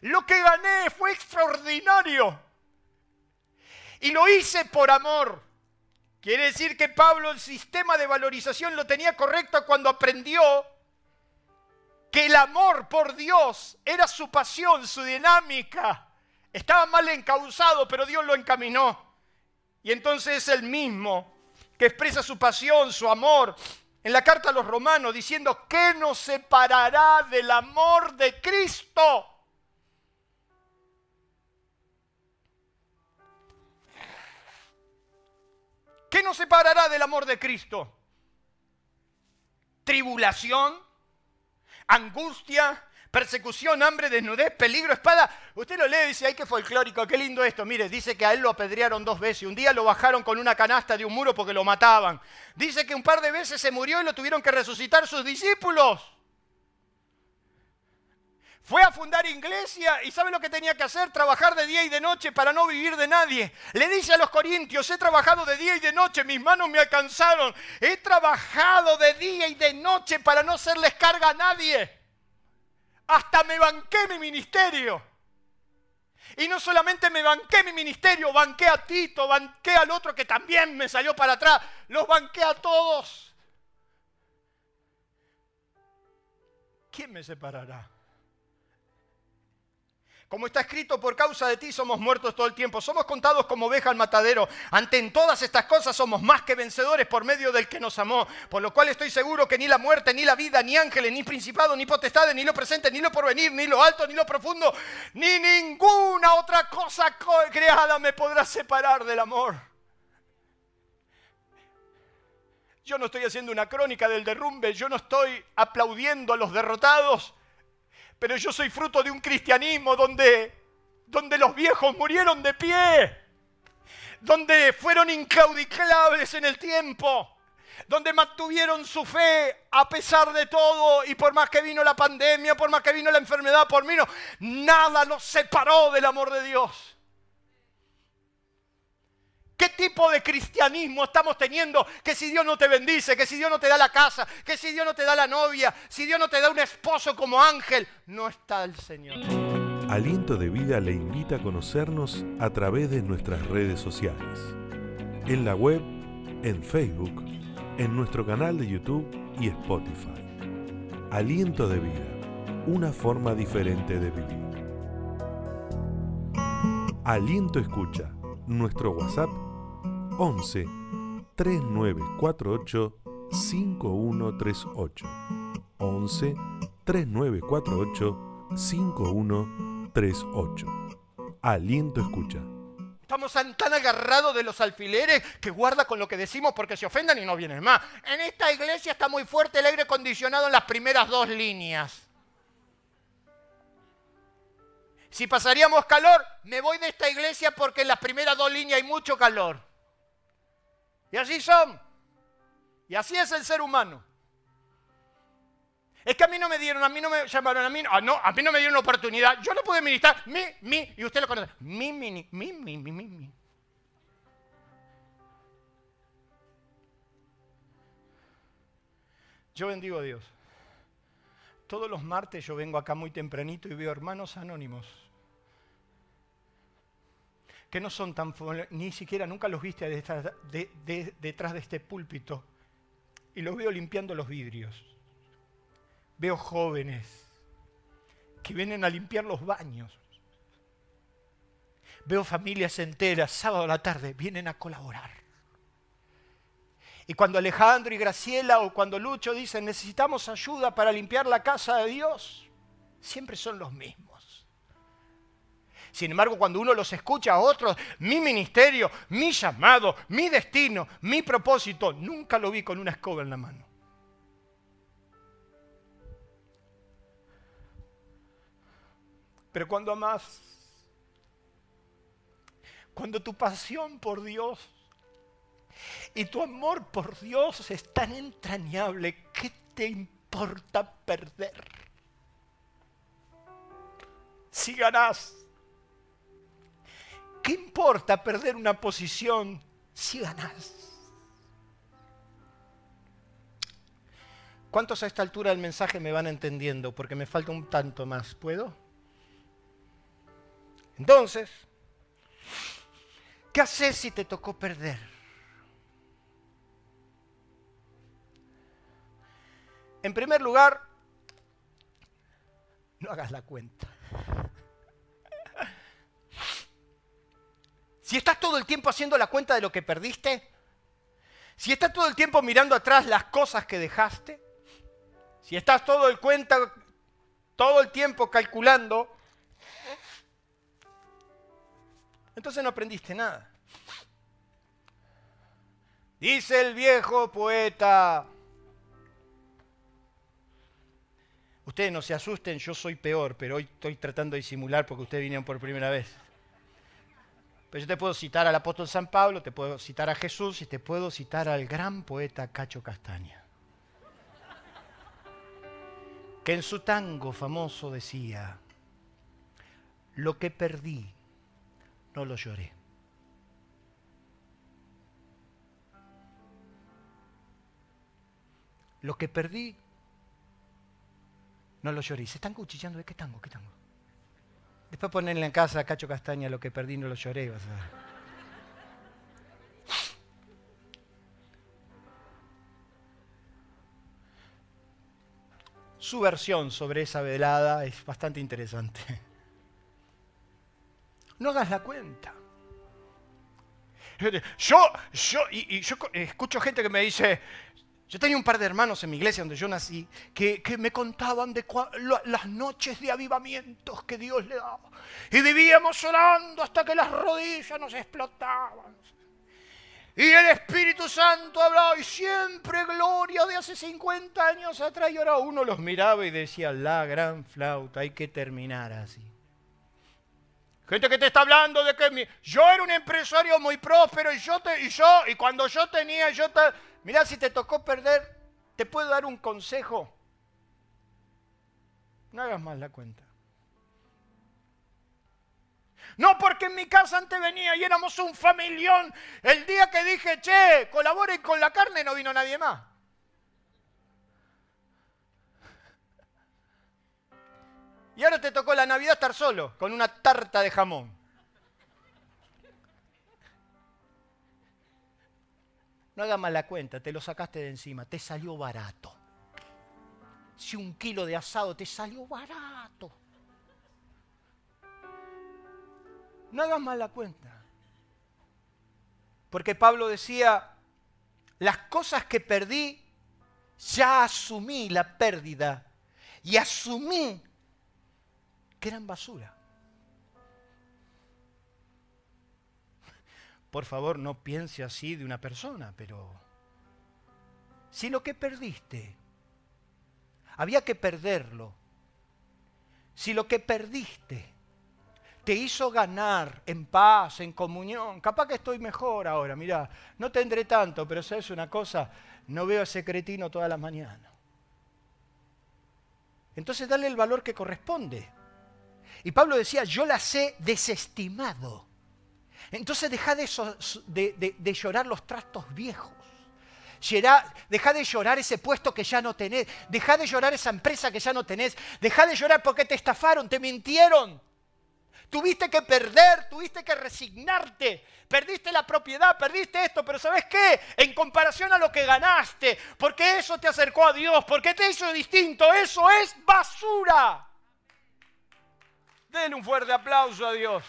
lo que gané fue extraordinario y lo hice por amor. Quiere decir que Pablo el sistema de valorización lo tenía correcto cuando aprendió que el amor por Dios era su pasión, su dinámica. Estaba mal encauzado, pero Dios lo encaminó. Y entonces es el mismo que expresa su pasión, su amor, en la carta a los romanos, diciendo, ¿qué nos separará del amor de Cristo? ¿Qué nos separará del amor de Cristo? Tribulación, angustia, persecución, hambre, desnudez, peligro, espada. Usted lo lee y dice, ay, qué folclórico, qué lindo esto. Mire, dice que a él lo apedrearon dos veces. Un día lo bajaron con una canasta de un muro porque lo mataban. Dice que un par de veces se murió y lo tuvieron que resucitar sus discípulos. Fue a fundar iglesia y ¿sabe lo que tenía que hacer? Trabajar de día y de noche para no vivir de nadie. Le dice a los corintios, he trabajado de día y de noche, mis manos me alcanzaron. He trabajado de día y de noche para no serles carga a nadie. Hasta me banqué mi ministerio. Y no solamente me banqué mi ministerio, banqué a Tito, banqué al otro que también me salió para atrás. Los banqué a todos. ¿Quién me separará? Como está escrito, por causa de ti somos muertos todo el tiempo. Somos contados como oveja al matadero. Ante en todas estas cosas somos más que vencedores por medio del que nos amó. Por lo cual estoy seguro que ni la muerte, ni la vida, ni ángeles, ni principados, ni potestades, ni lo presente, ni lo porvenir, ni lo alto, ni lo profundo, ni ninguna otra cosa creada me podrá separar del amor. Yo no estoy haciendo una crónica del derrumbe, yo no estoy aplaudiendo a los derrotados pero yo soy fruto de un cristianismo donde, donde los viejos murieron de pie, donde fueron incaudicables en el tiempo, donde mantuvieron su fe a pesar de todo y por más que vino la pandemia, por más que vino la enfermedad, por mí no, nada los separó del amor de Dios. ¿Qué tipo de cristianismo estamos teniendo? Que si Dios no te bendice, que si Dios no te da la casa, que si Dios no te da la novia, si Dios no te da un esposo como ángel, no está el Señor. Aliento de Vida le invita a conocernos a través de nuestras redes sociales. En la web, en Facebook, en nuestro canal de YouTube y Spotify. Aliento de Vida, una forma diferente de vivir. Aliento Escucha, nuestro WhatsApp 11 3948 5138. 11 3948 5138. Aliento escucha. Estamos tan, agarrados de los alfileres que guarda con lo que decimos porque se ofendan y no vienen más. En esta iglesia está muy fuerte el aire acondicionado en las primeras dos líneas. Si pasaríamos calor, me voy de esta iglesia porque en las primeras dos líneas hay mucho calor. Y así son. Y así es el ser humano. Es que a mí no me dieron, a mí no me llamaron, a mí no, no a mí no me dieron oportunidad. Yo no pude ministrar, mi, mi, y usted lo conoce, mi, mi, mi, mi, mi, mi, mi. Yo bendigo a Dios. Todos los martes yo vengo acá muy tempranito y veo hermanos anónimos que no son tan, ni siquiera nunca los viste detrás de, detrás de este púlpito, y los veo limpiando los vidrios. Veo jóvenes que vienen a limpiar los baños. Veo familias enteras, sábado a la tarde, vienen a colaborar. Y cuando Alejandro y Graciela o cuando Lucho dicen necesitamos ayuda para limpiar la casa de Dios, siempre son los mismos. Sin embargo, cuando uno los escucha a otros, mi ministerio, mi llamado, mi destino, mi propósito, nunca lo vi con una escoba en la mano. Pero cuando amas, cuando tu pasión por Dios y tu amor por Dios es tan entrañable, ¿qué te importa perder? Si ganás ¿Qué importa perder una posición si ganas? ¿Cuántos a esta altura del mensaje me van entendiendo? Porque me falta un tanto más. ¿Puedo? Entonces, ¿qué haces si te tocó perder? En primer lugar, no hagas la cuenta. Si estás todo el tiempo haciendo la cuenta de lo que perdiste, si estás todo el tiempo mirando atrás las cosas que dejaste, si estás todo el cuenta todo el tiempo calculando, entonces no aprendiste nada. Dice el viejo poeta, ustedes no se asusten, yo soy peor, pero hoy estoy tratando de disimular porque ustedes vinieron por primera vez. Pero yo te puedo citar al apóstol San Pablo, te puedo citar a Jesús y te puedo citar al gran poeta Cacho Castaña. Que en su tango famoso decía, lo que perdí, no lo lloré. Lo que perdí, no lo lloré. Se están cuchillando de qué tango, qué tango. Después ponerle en casa a Cacho Castaña lo que perdí no lo lloré. Su versión sobre esa velada es bastante interesante. No hagas la cuenta. Yo, yo, y, yo escucho gente que me dice, yo tenía un par de hermanos en mi iglesia donde yo nací que, me contaban de las noches de avivamientos que Dios le daba. Y vivíamos orando hasta que las rodillas nos explotaban. Y el Espíritu Santo hablaba y siempre gloria de hace 50 años atrás. Y ahora uno los miraba y decía, la gran flauta, hay que terminar así. Gente que te está hablando de que yo era un empresario muy próspero y yo, te, y yo, y cuando yo tenía, yo te, mirá, si te tocó perder, te puedo dar un consejo. No hagas más la cuenta. No porque en mi casa antes venía y éramos un familión. El día que dije, che, colaboren con la carne, no vino nadie más. Y ahora te tocó la Navidad estar solo, con una tarta de jamón. No hagas mala cuenta, te lo sacaste de encima, te salió barato. Si un kilo de asado te salió barato. No hagas mala cuenta. Porque Pablo decía, las cosas que perdí, ya asumí la pérdida y asumí que eran basura. Por favor, no piense así de una persona, pero si lo que perdiste, había que perderlo, si lo que perdiste te hizo ganar en paz, en comunión, capaz que estoy mejor ahora, mira, no tendré tanto, pero sabes una cosa, no veo a ese cretino toda la mañana. Entonces dale el valor que corresponde. Y Pablo decía, yo las he desestimado. Entonces deja de, llorar los trastos viejos. Deja de llorar ese puesto que ya no tenés. Deja de llorar esa empresa que ya no tenés. Deja de llorar porque te estafaron, te mintieron. Tuviste que perder, tuviste que resignarte. Perdiste la propiedad, perdiste esto, pero ¿sabes qué? En comparación a lo que ganaste, porque eso te acercó a Dios, porque te hizo distinto, eso es basura. Denle un fuerte aplauso a Dios.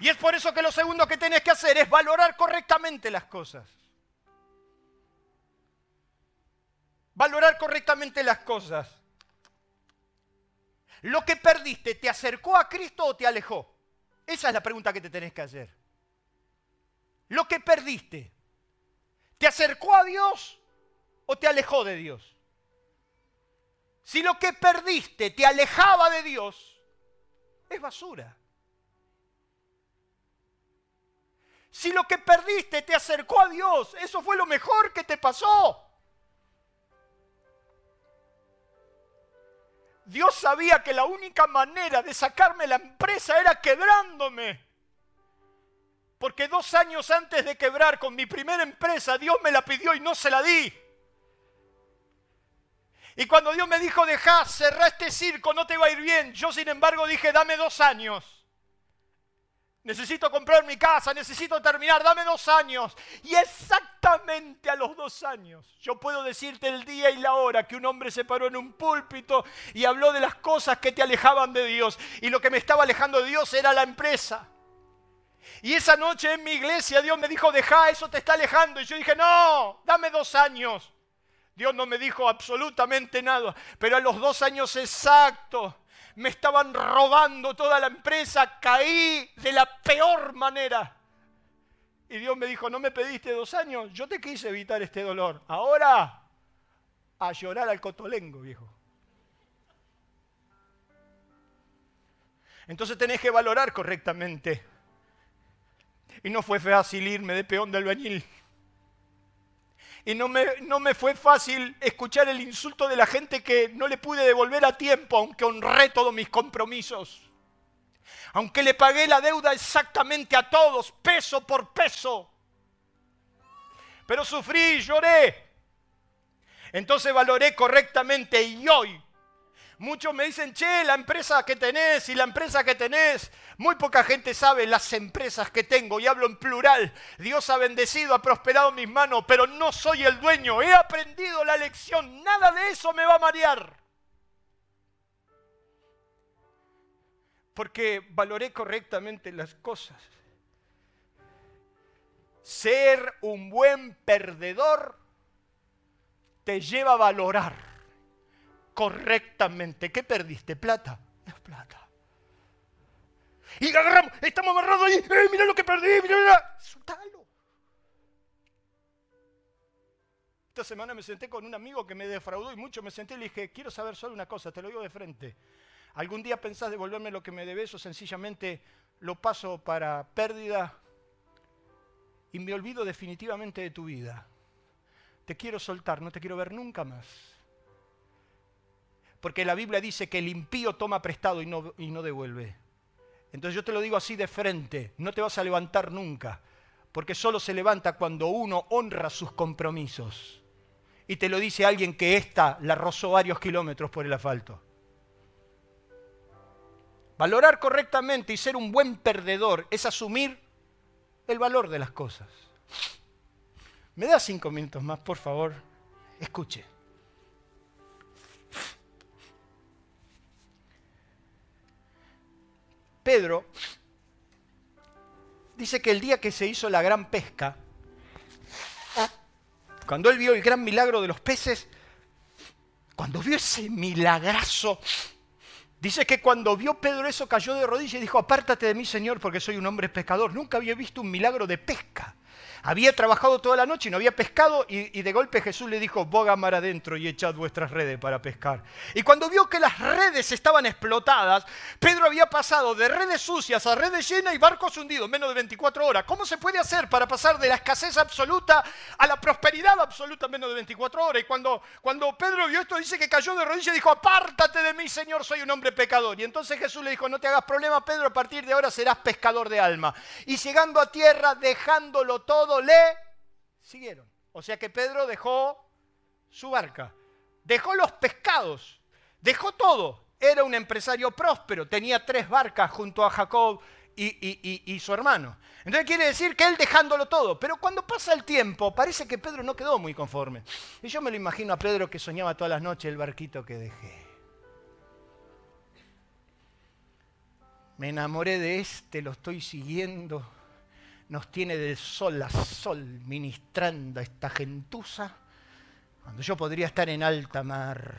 Y es por eso que lo segundo que tenés que hacer es valorar correctamente las cosas. Valorar correctamente las cosas. ¿Lo que perdiste te acercó a Cristo o te alejó? Esa es la pregunta que te tenés que hacer. ¿Lo que perdiste te acercó a Dios o te alejó de Dios? Si lo que perdiste te alejaba de Dios, es basura. Si lo que perdiste te acercó a Dios, eso fue lo mejor que te pasó. Dios sabía que la única manera de sacarme la empresa era quebrándome. Porque dos años antes de quebrar con mi primera empresa, Dios me la pidió y no se la di. Y cuando Dios me dijo, deja, cerrá este circo, no te va a ir bien, yo sin embargo dije, dame dos años. Necesito comprar mi casa, necesito terminar, dame dos años. Y exactamente a los dos años, yo puedo decirte el día y la hora que un hombre se paró en un púlpito y habló de las cosas que te alejaban de Dios. Y lo que me estaba alejando de Dios era la empresa. Y esa noche en mi iglesia Dios me dijo, deja, eso te está alejando. Y yo dije, no, dame dos años. Dios no me dijo absolutamente nada, pero a los dos años exactos me estaban robando toda la empresa, caí de la peor manera. Y Dios me dijo, no me pediste dos años, yo te quise evitar este dolor. Ahora, a llorar al cotolengo, viejo. Entonces tenés que valorar correctamente. Y no fue fácil irme de peón del albañil y no me, no me fue fácil escuchar el insulto de la gente que no le pude devolver a tiempo, aunque honré todos mis compromisos. Aunque le pagué la deuda exactamente a todos, peso por peso. Pero sufrí y lloré. Entonces valoré correctamente y hoy Muchos me dicen, che, la empresa que tenés y la empresa que tenés. Muy poca gente sabe las empresas que tengo y hablo en plural. Dios ha bendecido, ha prosperado mis manos, pero no soy el dueño. He aprendido la lección. Nada de eso me va a marear. porque valoré correctamente las cosas. Ser un buen perdedor te lleva a valorar correctamente. ¿Qué perdiste? Plata. Es plata. Y agarramos, estamos amarrados ahí. ¡Eh, mira lo que perdí! ¡Mira! mira. Soltalo. Esta semana me senté con un amigo que me defraudó y mucho. Me senté y le dije, quiero saber solo una cosa, te lo digo de frente. ¿Algún día pensás devolverme lo que me debes o sencillamente lo paso para pérdida y me olvido definitivamente de tu vida? Te quiero soltar, no te quiero ver nunca más. Porque la Biblia dice que el impío toma prestado y no, y no devuelve. Entonces yo te lo digo así de frente, no te vas a levantar nunca, porque solo se levanta cuando uno honra sus compromisos. Y te lo dice alguien que ésta la rozó varios kilómetros por el asfalto. Valorar correctamente y ser un buen perdedor es asumir el valor de las cosas. ¿Me da cinco minutos más, por favor? Escuche. Pedro dice que el día que se hizo la gran pesca, cuando él vio el gran milagro de los peces, cuando vio ese milagrazo, Dice que cuando vio Pedro eso cayó de rodillas y dijo, apártate de mí Señor porque soy un hombre pescador. Nunca había visto un milagro de pesca. Había trabajado toda la noche y no había pescado y, de golpe Jesús le dijo, boga mar adentro y echad vuestras redes para pescar. Y cuando vio que las redes estaban explotadas, Pedro había pasado de redes sucias a redes llenas y barcos hundidos, menos de 24 horas. ¿Cómo se puede hacer para pasar de la escasez absoluta a la prosperidad absoluta en menos de 24 horas? Y cuando, cuando Pedro vio esto, dice que cayó de rodillas y dijo, apártate de mí, Señor, soy un hombre pecador. Y entonces Jesús le dijo, no te hagas problema, Pedro, a partir de ahora serás pescador de alma. Y llegando a tierra, dejándolo todo, le siguieron. O sea que Pedro dejó su barca, dejó los pescados, dejó todo. Era un empresario próspero, tenía tres barcas junto a Jacob y, su hermano. Entonces quiere decir que él dejándolo todo. Pero cuando pasa el tiempo, parece que Pedro no quedó muy conforme. Y yo me lo imagino a Pedro que soñaba todas las noches el barquito que dejé. Me enamoré de este, lo estoy siguiendo nos tiene del sol a sol ministrando a esta gentuza, cuando yo podría estar en alta mar.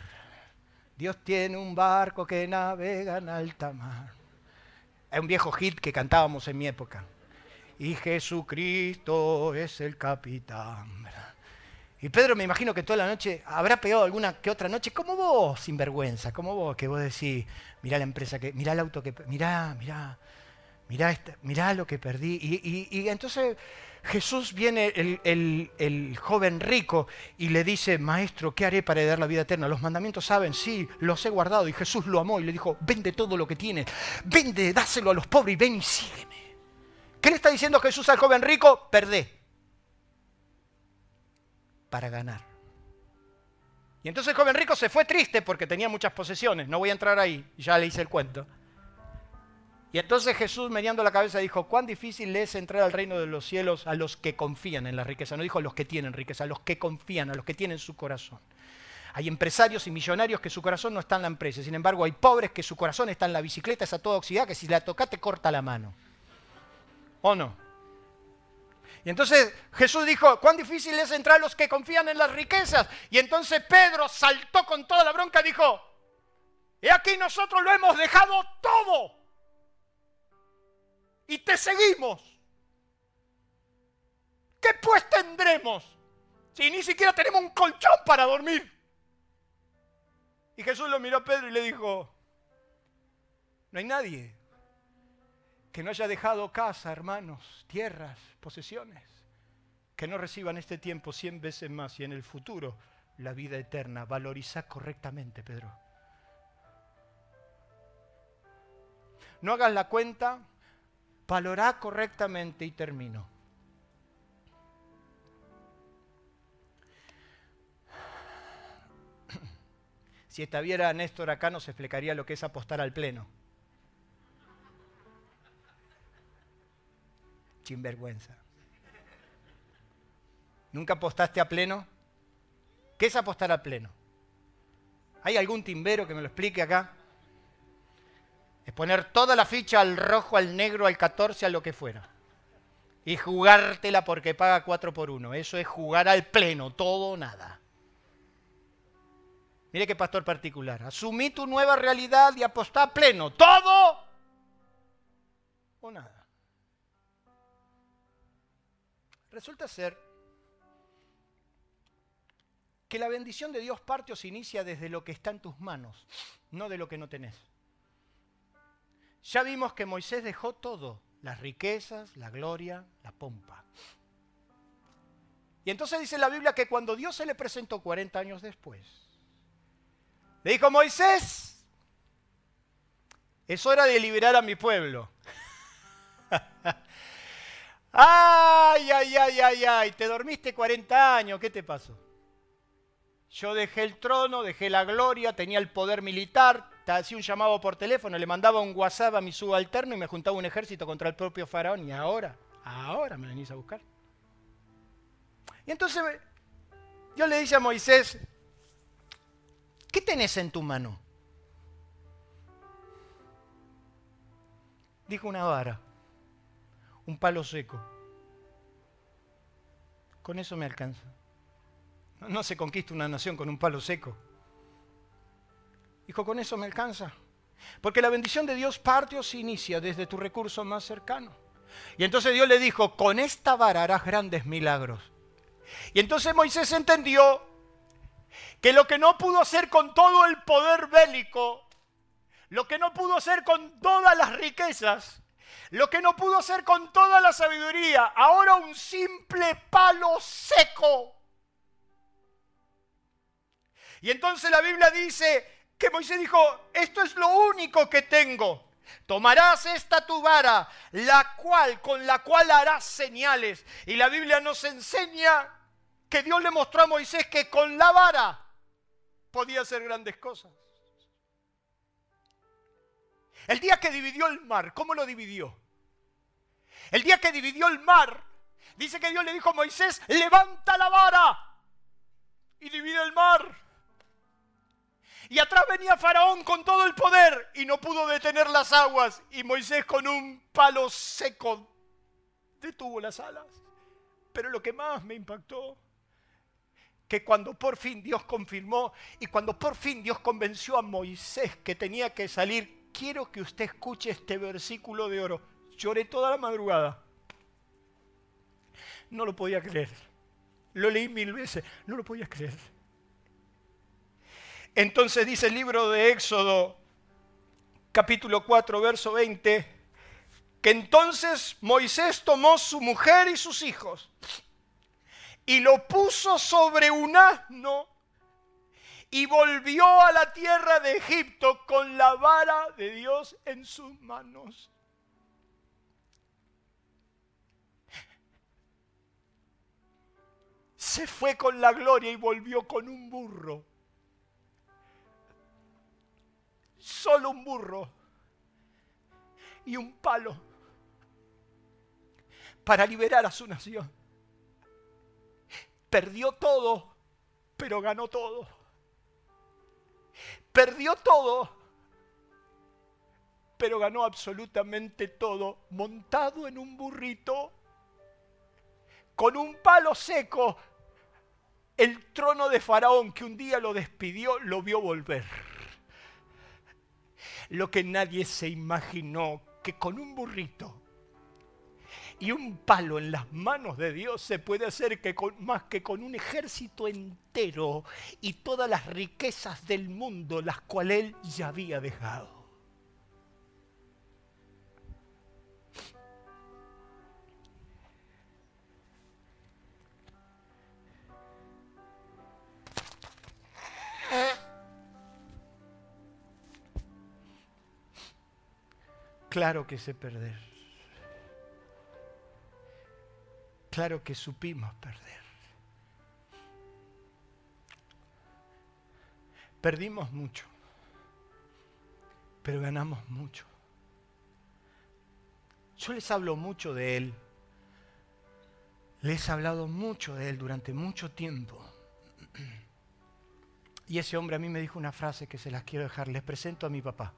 Dios tiene un barco que navega en alta mar. Es un viejo hit que cantábamos en mi época. Y Jesucristo es el capitán. Y Pedro me imagino que toda la noche habrá pegado alguna que otra noche, como vos, sinvergüenza, como vos, que vos decís, mirá la empresa, que, mirá el auto que, mirá, mirá, mirá, lo que perdí. Y, entonces Jesús viene, el, joven rico, y le dice, maestro, ¿qué haré para heredar la vida eterna? Los mandamientos saben, sí, los he guardado. Y Jesús lo amó y le dijo, vende todo lo que tienes, vende, dáselo a los pobres y ven y sígueme. ¿Qué le está diciendo Jesús al joven rico? Perdé para ganar. Y entonces el joven rico se fue triste porque tenía muchas posesiones. No voy a entrar ahí, ya le hice el cuento. Y entonces Jesús, meneando la cabeza, dijo, cuán difícil es entrar al reino de los cielos a los que confían en la riqueza. No dijo a los que tienen riqueza, a los que confían, a los que tienen su corazón. Hay empresarios y millonarios que su corazón no está en la empresa. Sin embargo, hay pobres que su corazón está en la bicicleta, esa toda oxidada, que si la toca te corta la mano. ¿O no? Y entonces Jesús dijo, cuán difícil es entrar a los que confían en las riquezas. Y entonces Pedro saltó con toda la bronca y dijo, he aquí nosotros lo hemos dejado todo y te seguimos. ¿Qué pues tendremos si ni siquiera tenemos un colchón para dormir? Y Jesús lo miró a Pedro y le dijo, no hay nadie que no haya dejado casa, hermanos, tierras, posesiones, que no reciban este tiempo cien veces más y en el futuro la vida eterna. Valoriza correctamente, Pedro. No hagas la cuenta valorá correctamente y termino. <clears throat> Si estuviera Néstor acá nos explicaría lo que es apostar al pleno. vergüenza. ¿Nunca apostaste a pleno? ¿Qué es apostar a pleno? ¿Hay algún timbero que me lo explique acá? Es poner toda la ficha al rojo, al negro, al 14, a lo que fuera. Y jugártela porque paga 4 por 1. Eso es jugar al pleno, todo o nada. Mire qué pastor particular. Asumí tu nueva realidad y apostá pleno. Todo o nada. Resulta ser que la bendición de Dios parte o se inicia desde lo que está en tus manos, no de lo que no tenés. Ya vimos que Moisés dejó todo, las riquezas, la gloria, la pompa. Y entonces dice la Biblia que cuando Dios se le presentó 40 años después, le dijo, Moisés, es hora de liberar a mi pueblo. <laughs> ay, ay, ay, ay, ay, te dormiste 40 años, ¿qué te pasó? Yo dejé el trono, dejé la gloria, tenía el poder militar, hacía un llamado por teléfono, le mandaba un WhatsApp a mi subalterno y me juntaba un ejército contra el propio faraón. Y ahora, ahora me venís a buscar. Y entonces yo le dije a Moisés, ¿qué tenés en tu mano? Dijo una vara, un palo seco. Con eso me alcanza. No se conquista una nación con un palo seco. Dijo, con eso me alcanza. Porque la bendición de Dios parte o se inicia desde tu recurso más cercano. Y entonces Dios le dijo, con esta vara harás grandes milagros. Y entonces Moisés entendió que lo que no pudo hacer con todo el poder bélico, lo que no pudo hacer con todas las riquezas, lo que no pudo hacer con toda la sabiduría, ahora un simple palo seco y entonces la Biblia dice que Moisés dijo, esto es lo único que tengo. Tomarás esta tu vara, la cual, con la cual harás señales. Y la Biblia nos enseña que Dios le mostró a Moisés que con la vara podía hacer grandes cosas. El día que dividió el mar, ¿cómo lo dividió? El día que dividió el mar, dice que Dios le dijo a Moisés, levanta la vara y divide el mar. Y atrás venía Faraón con todo el poder y no pudo detener las aguas. Y Moisés con un palo seco detuvo las alas. Pero lo que más me impactó, que cuando por fin Dios confirmó y cuando por fin Dios convenció a Moisés que tenía que salir, quiero que usted escuche este versículo de oro. Lloré toda la madrugada. No lo podía creer. Lo leí mil veces. No lo podía creer. Entonces dice el libro de Éxodo, capítulo 4, verso 20, que entonces Moisés tomó su mujer y sus hijos y lo puso sobre un asno y volvió a la tierra de Egipto con la vara de Dios en sus manos. Se fue con la gloria y volvió con un burro. Solo un burro y un palo para liberar a su nación. Perdió todo, pero ganó todo. Perdió todo, pero ganó absolutamente todo, montado en un burrito, con un palo seco. El trono de Faraón que un día lo despidió, lo vio volver lo que nadie se imaginó, que con un burrito y un palo en las manos de Dios se puede hacer que más que con un ejército entero y todas las riquezas del mundo, las cuales Él ya había dejado. Claro que sé perder. Claro que supimos perder. Perdimos mucho, pero ganamos mucho. Yo les hablo mucho de Él. Les he hablado mucho de Él durante mucho tiempo. Y ese hombre a mí me dijo una frase que se las quiero dejar. Les presento a mi papá.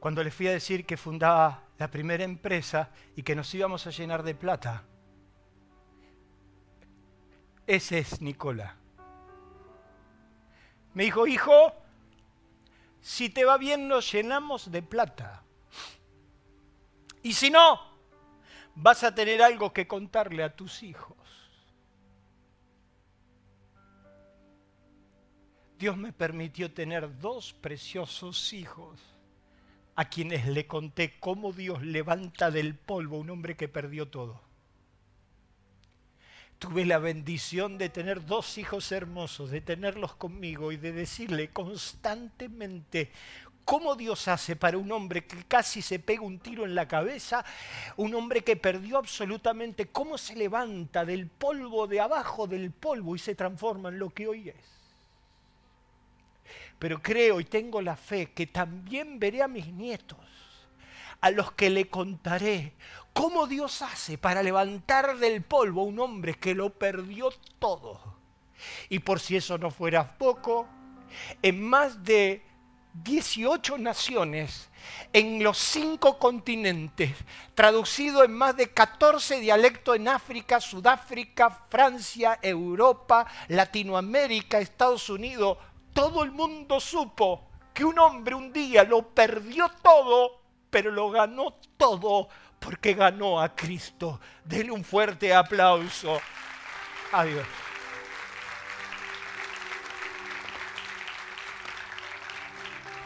Cuando le fui a decir que fundaba la primera empresa y que nos íbamos a llenar de plata. Ese es Nicola. Me dijo, hijo, si te va bien nos llenamos de plata. Y si no, vas a tener algo que contarle a tus hijos. Dios me permitió tener dos preciosos hijos a quienes le conté cómo Dios levanta del polvo un hombre que perdió todo. Tuve la bendición de tener dos hijos hermosos, de tenerlos conmigo y de decirle constantemente cómo Dios hace para un hombre que casi se pega un tiro en la cabeza, un hombre que perdió absolutamente, cómo se levanta del polvo de abajo del polvo y se transforma en lo que hoy es pero creo y tengo la fe que también veré a mis nietos, a los que le contaré cómo Dios hace para levantar del polvo a un hombre que lo perdió todo. Y por si eso no fuera poco, en más de 18 naciones, en los cinco continentes, traducido en más de 14 dialectos en África, Sudáfrica, Francia, Europa, Latinoamérica, Estados Unidos, todo el mundo supo que un hombre un día lo perdió todo, pero lo ganó todo porque ganó a Cristo. Denle un fuerte aplauso. Adiós.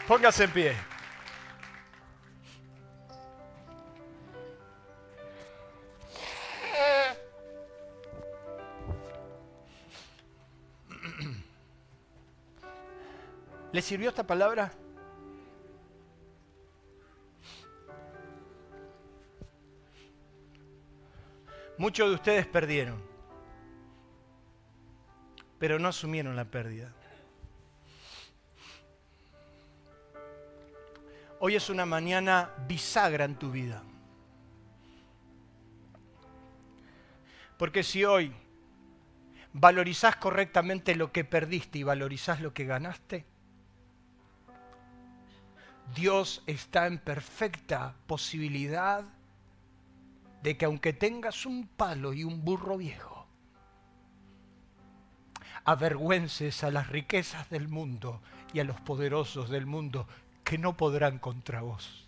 Póngase en pie. ¿Le sirvió esta palabra? Muchos de ustedes perdieron, pero no asumieron la pérdida. Hoy es una mañana bisagra en tu vida. Porque si hoy valorizás correctamente lo que perdiste y valorizás lo que ganaste, Dios está en perfecta posibilidad de que aunque tengas un palo y un burro viejo, avergüences a las riquezas del mundo y a los poderosos del mundo que no podrán contra vos.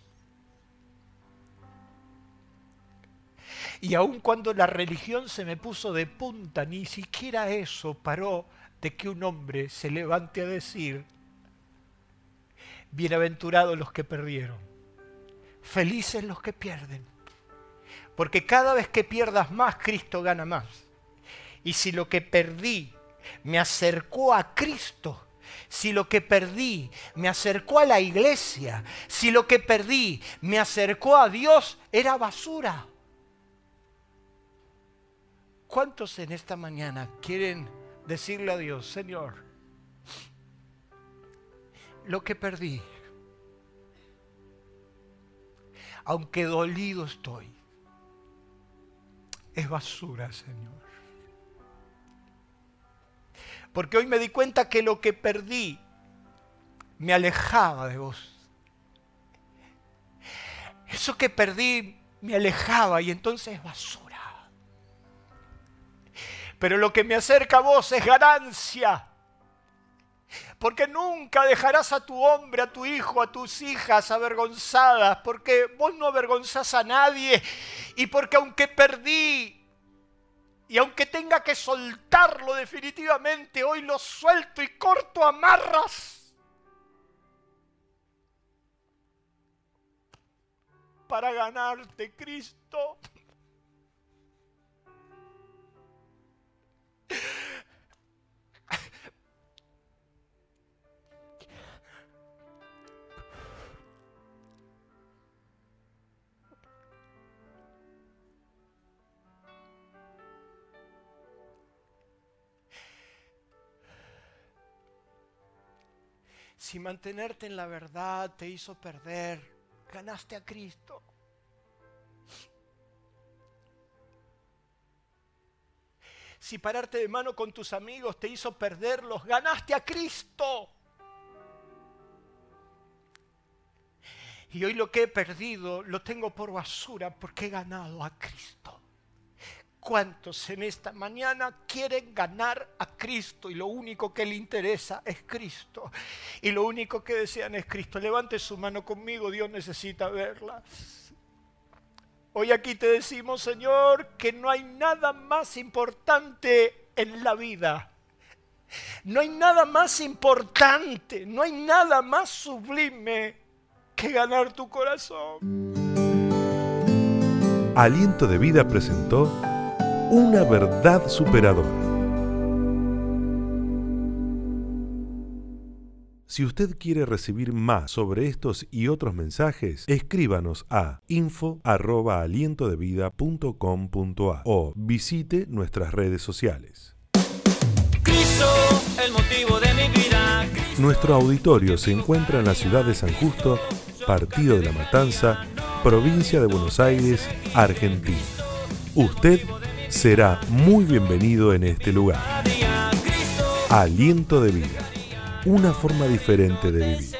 Y aun cuando la religión se me puso de punta, ni siquiera eso paró de que un hombre se levante a decir, Bienaventurados los que perdieron. Felices los que pierden. Porque cada vez que pierdas más, Cristo gana más. Y si lo que perdí me acercó a Cristo, si lo que perdí me acercó a la iglesia, si lo que perdí me acercó a Dios, era basura. ¿Cuántos en esta mañana quieren decirle a Dios, Señor, lo que perdí. Aunque dolido estoy, es basura, Señor. Porque hoy me di cuenta que lo que perdí me alejaba de vos. Eso que perdí me alejaba y entonces es basura. Pero lo que me acerca a vos es ganancia. Porque nunca dejarás a tu hombre, a tu hijo, a tus hijas avergonzadas, porque vos no avergonzás a nadie. Y porque aunque perdí y aunque tenga que soltarlo definitivamente, hoy lo suelto y corto amarras. Para ganarte, Cristo. Si mantenerte en la verdad te hizo perder, ganaste a Cristo. Si pararte de mano con tus amigos te hizo perderlos, ganaste a Cristo. Y hoy lo que he perdido lo tengo por basura porque he ganado a Cristo. ¿Cuántos en esta mañana quieren ganar a Cristo y lo único que le interesa es Cristo? Y lo único que desean es Cristo. Levante su mano conmigo, Dios necesita verlas. Hoy aquí te decimos, Señor, que no hay nada más importante en la vida. No hay nada más importante, no hay nada más sublime que ganar tu corazón. Aliento de Vida presentó Una verdad superadora. Si usted quiere recibir más sobre estos y otros mensajes, escríbanos a info@alientodevida.com.a o visite nuestras redes sociales. el motivo de mi vida. Nuestro auditorio se encuentra en la ciudad de San Justo, Partido de la Matanza, provincia de Buenos Aires, Argentina. Usted será muy bienvenido en este lugar. Aliento de vida, una forma diferente de vivir.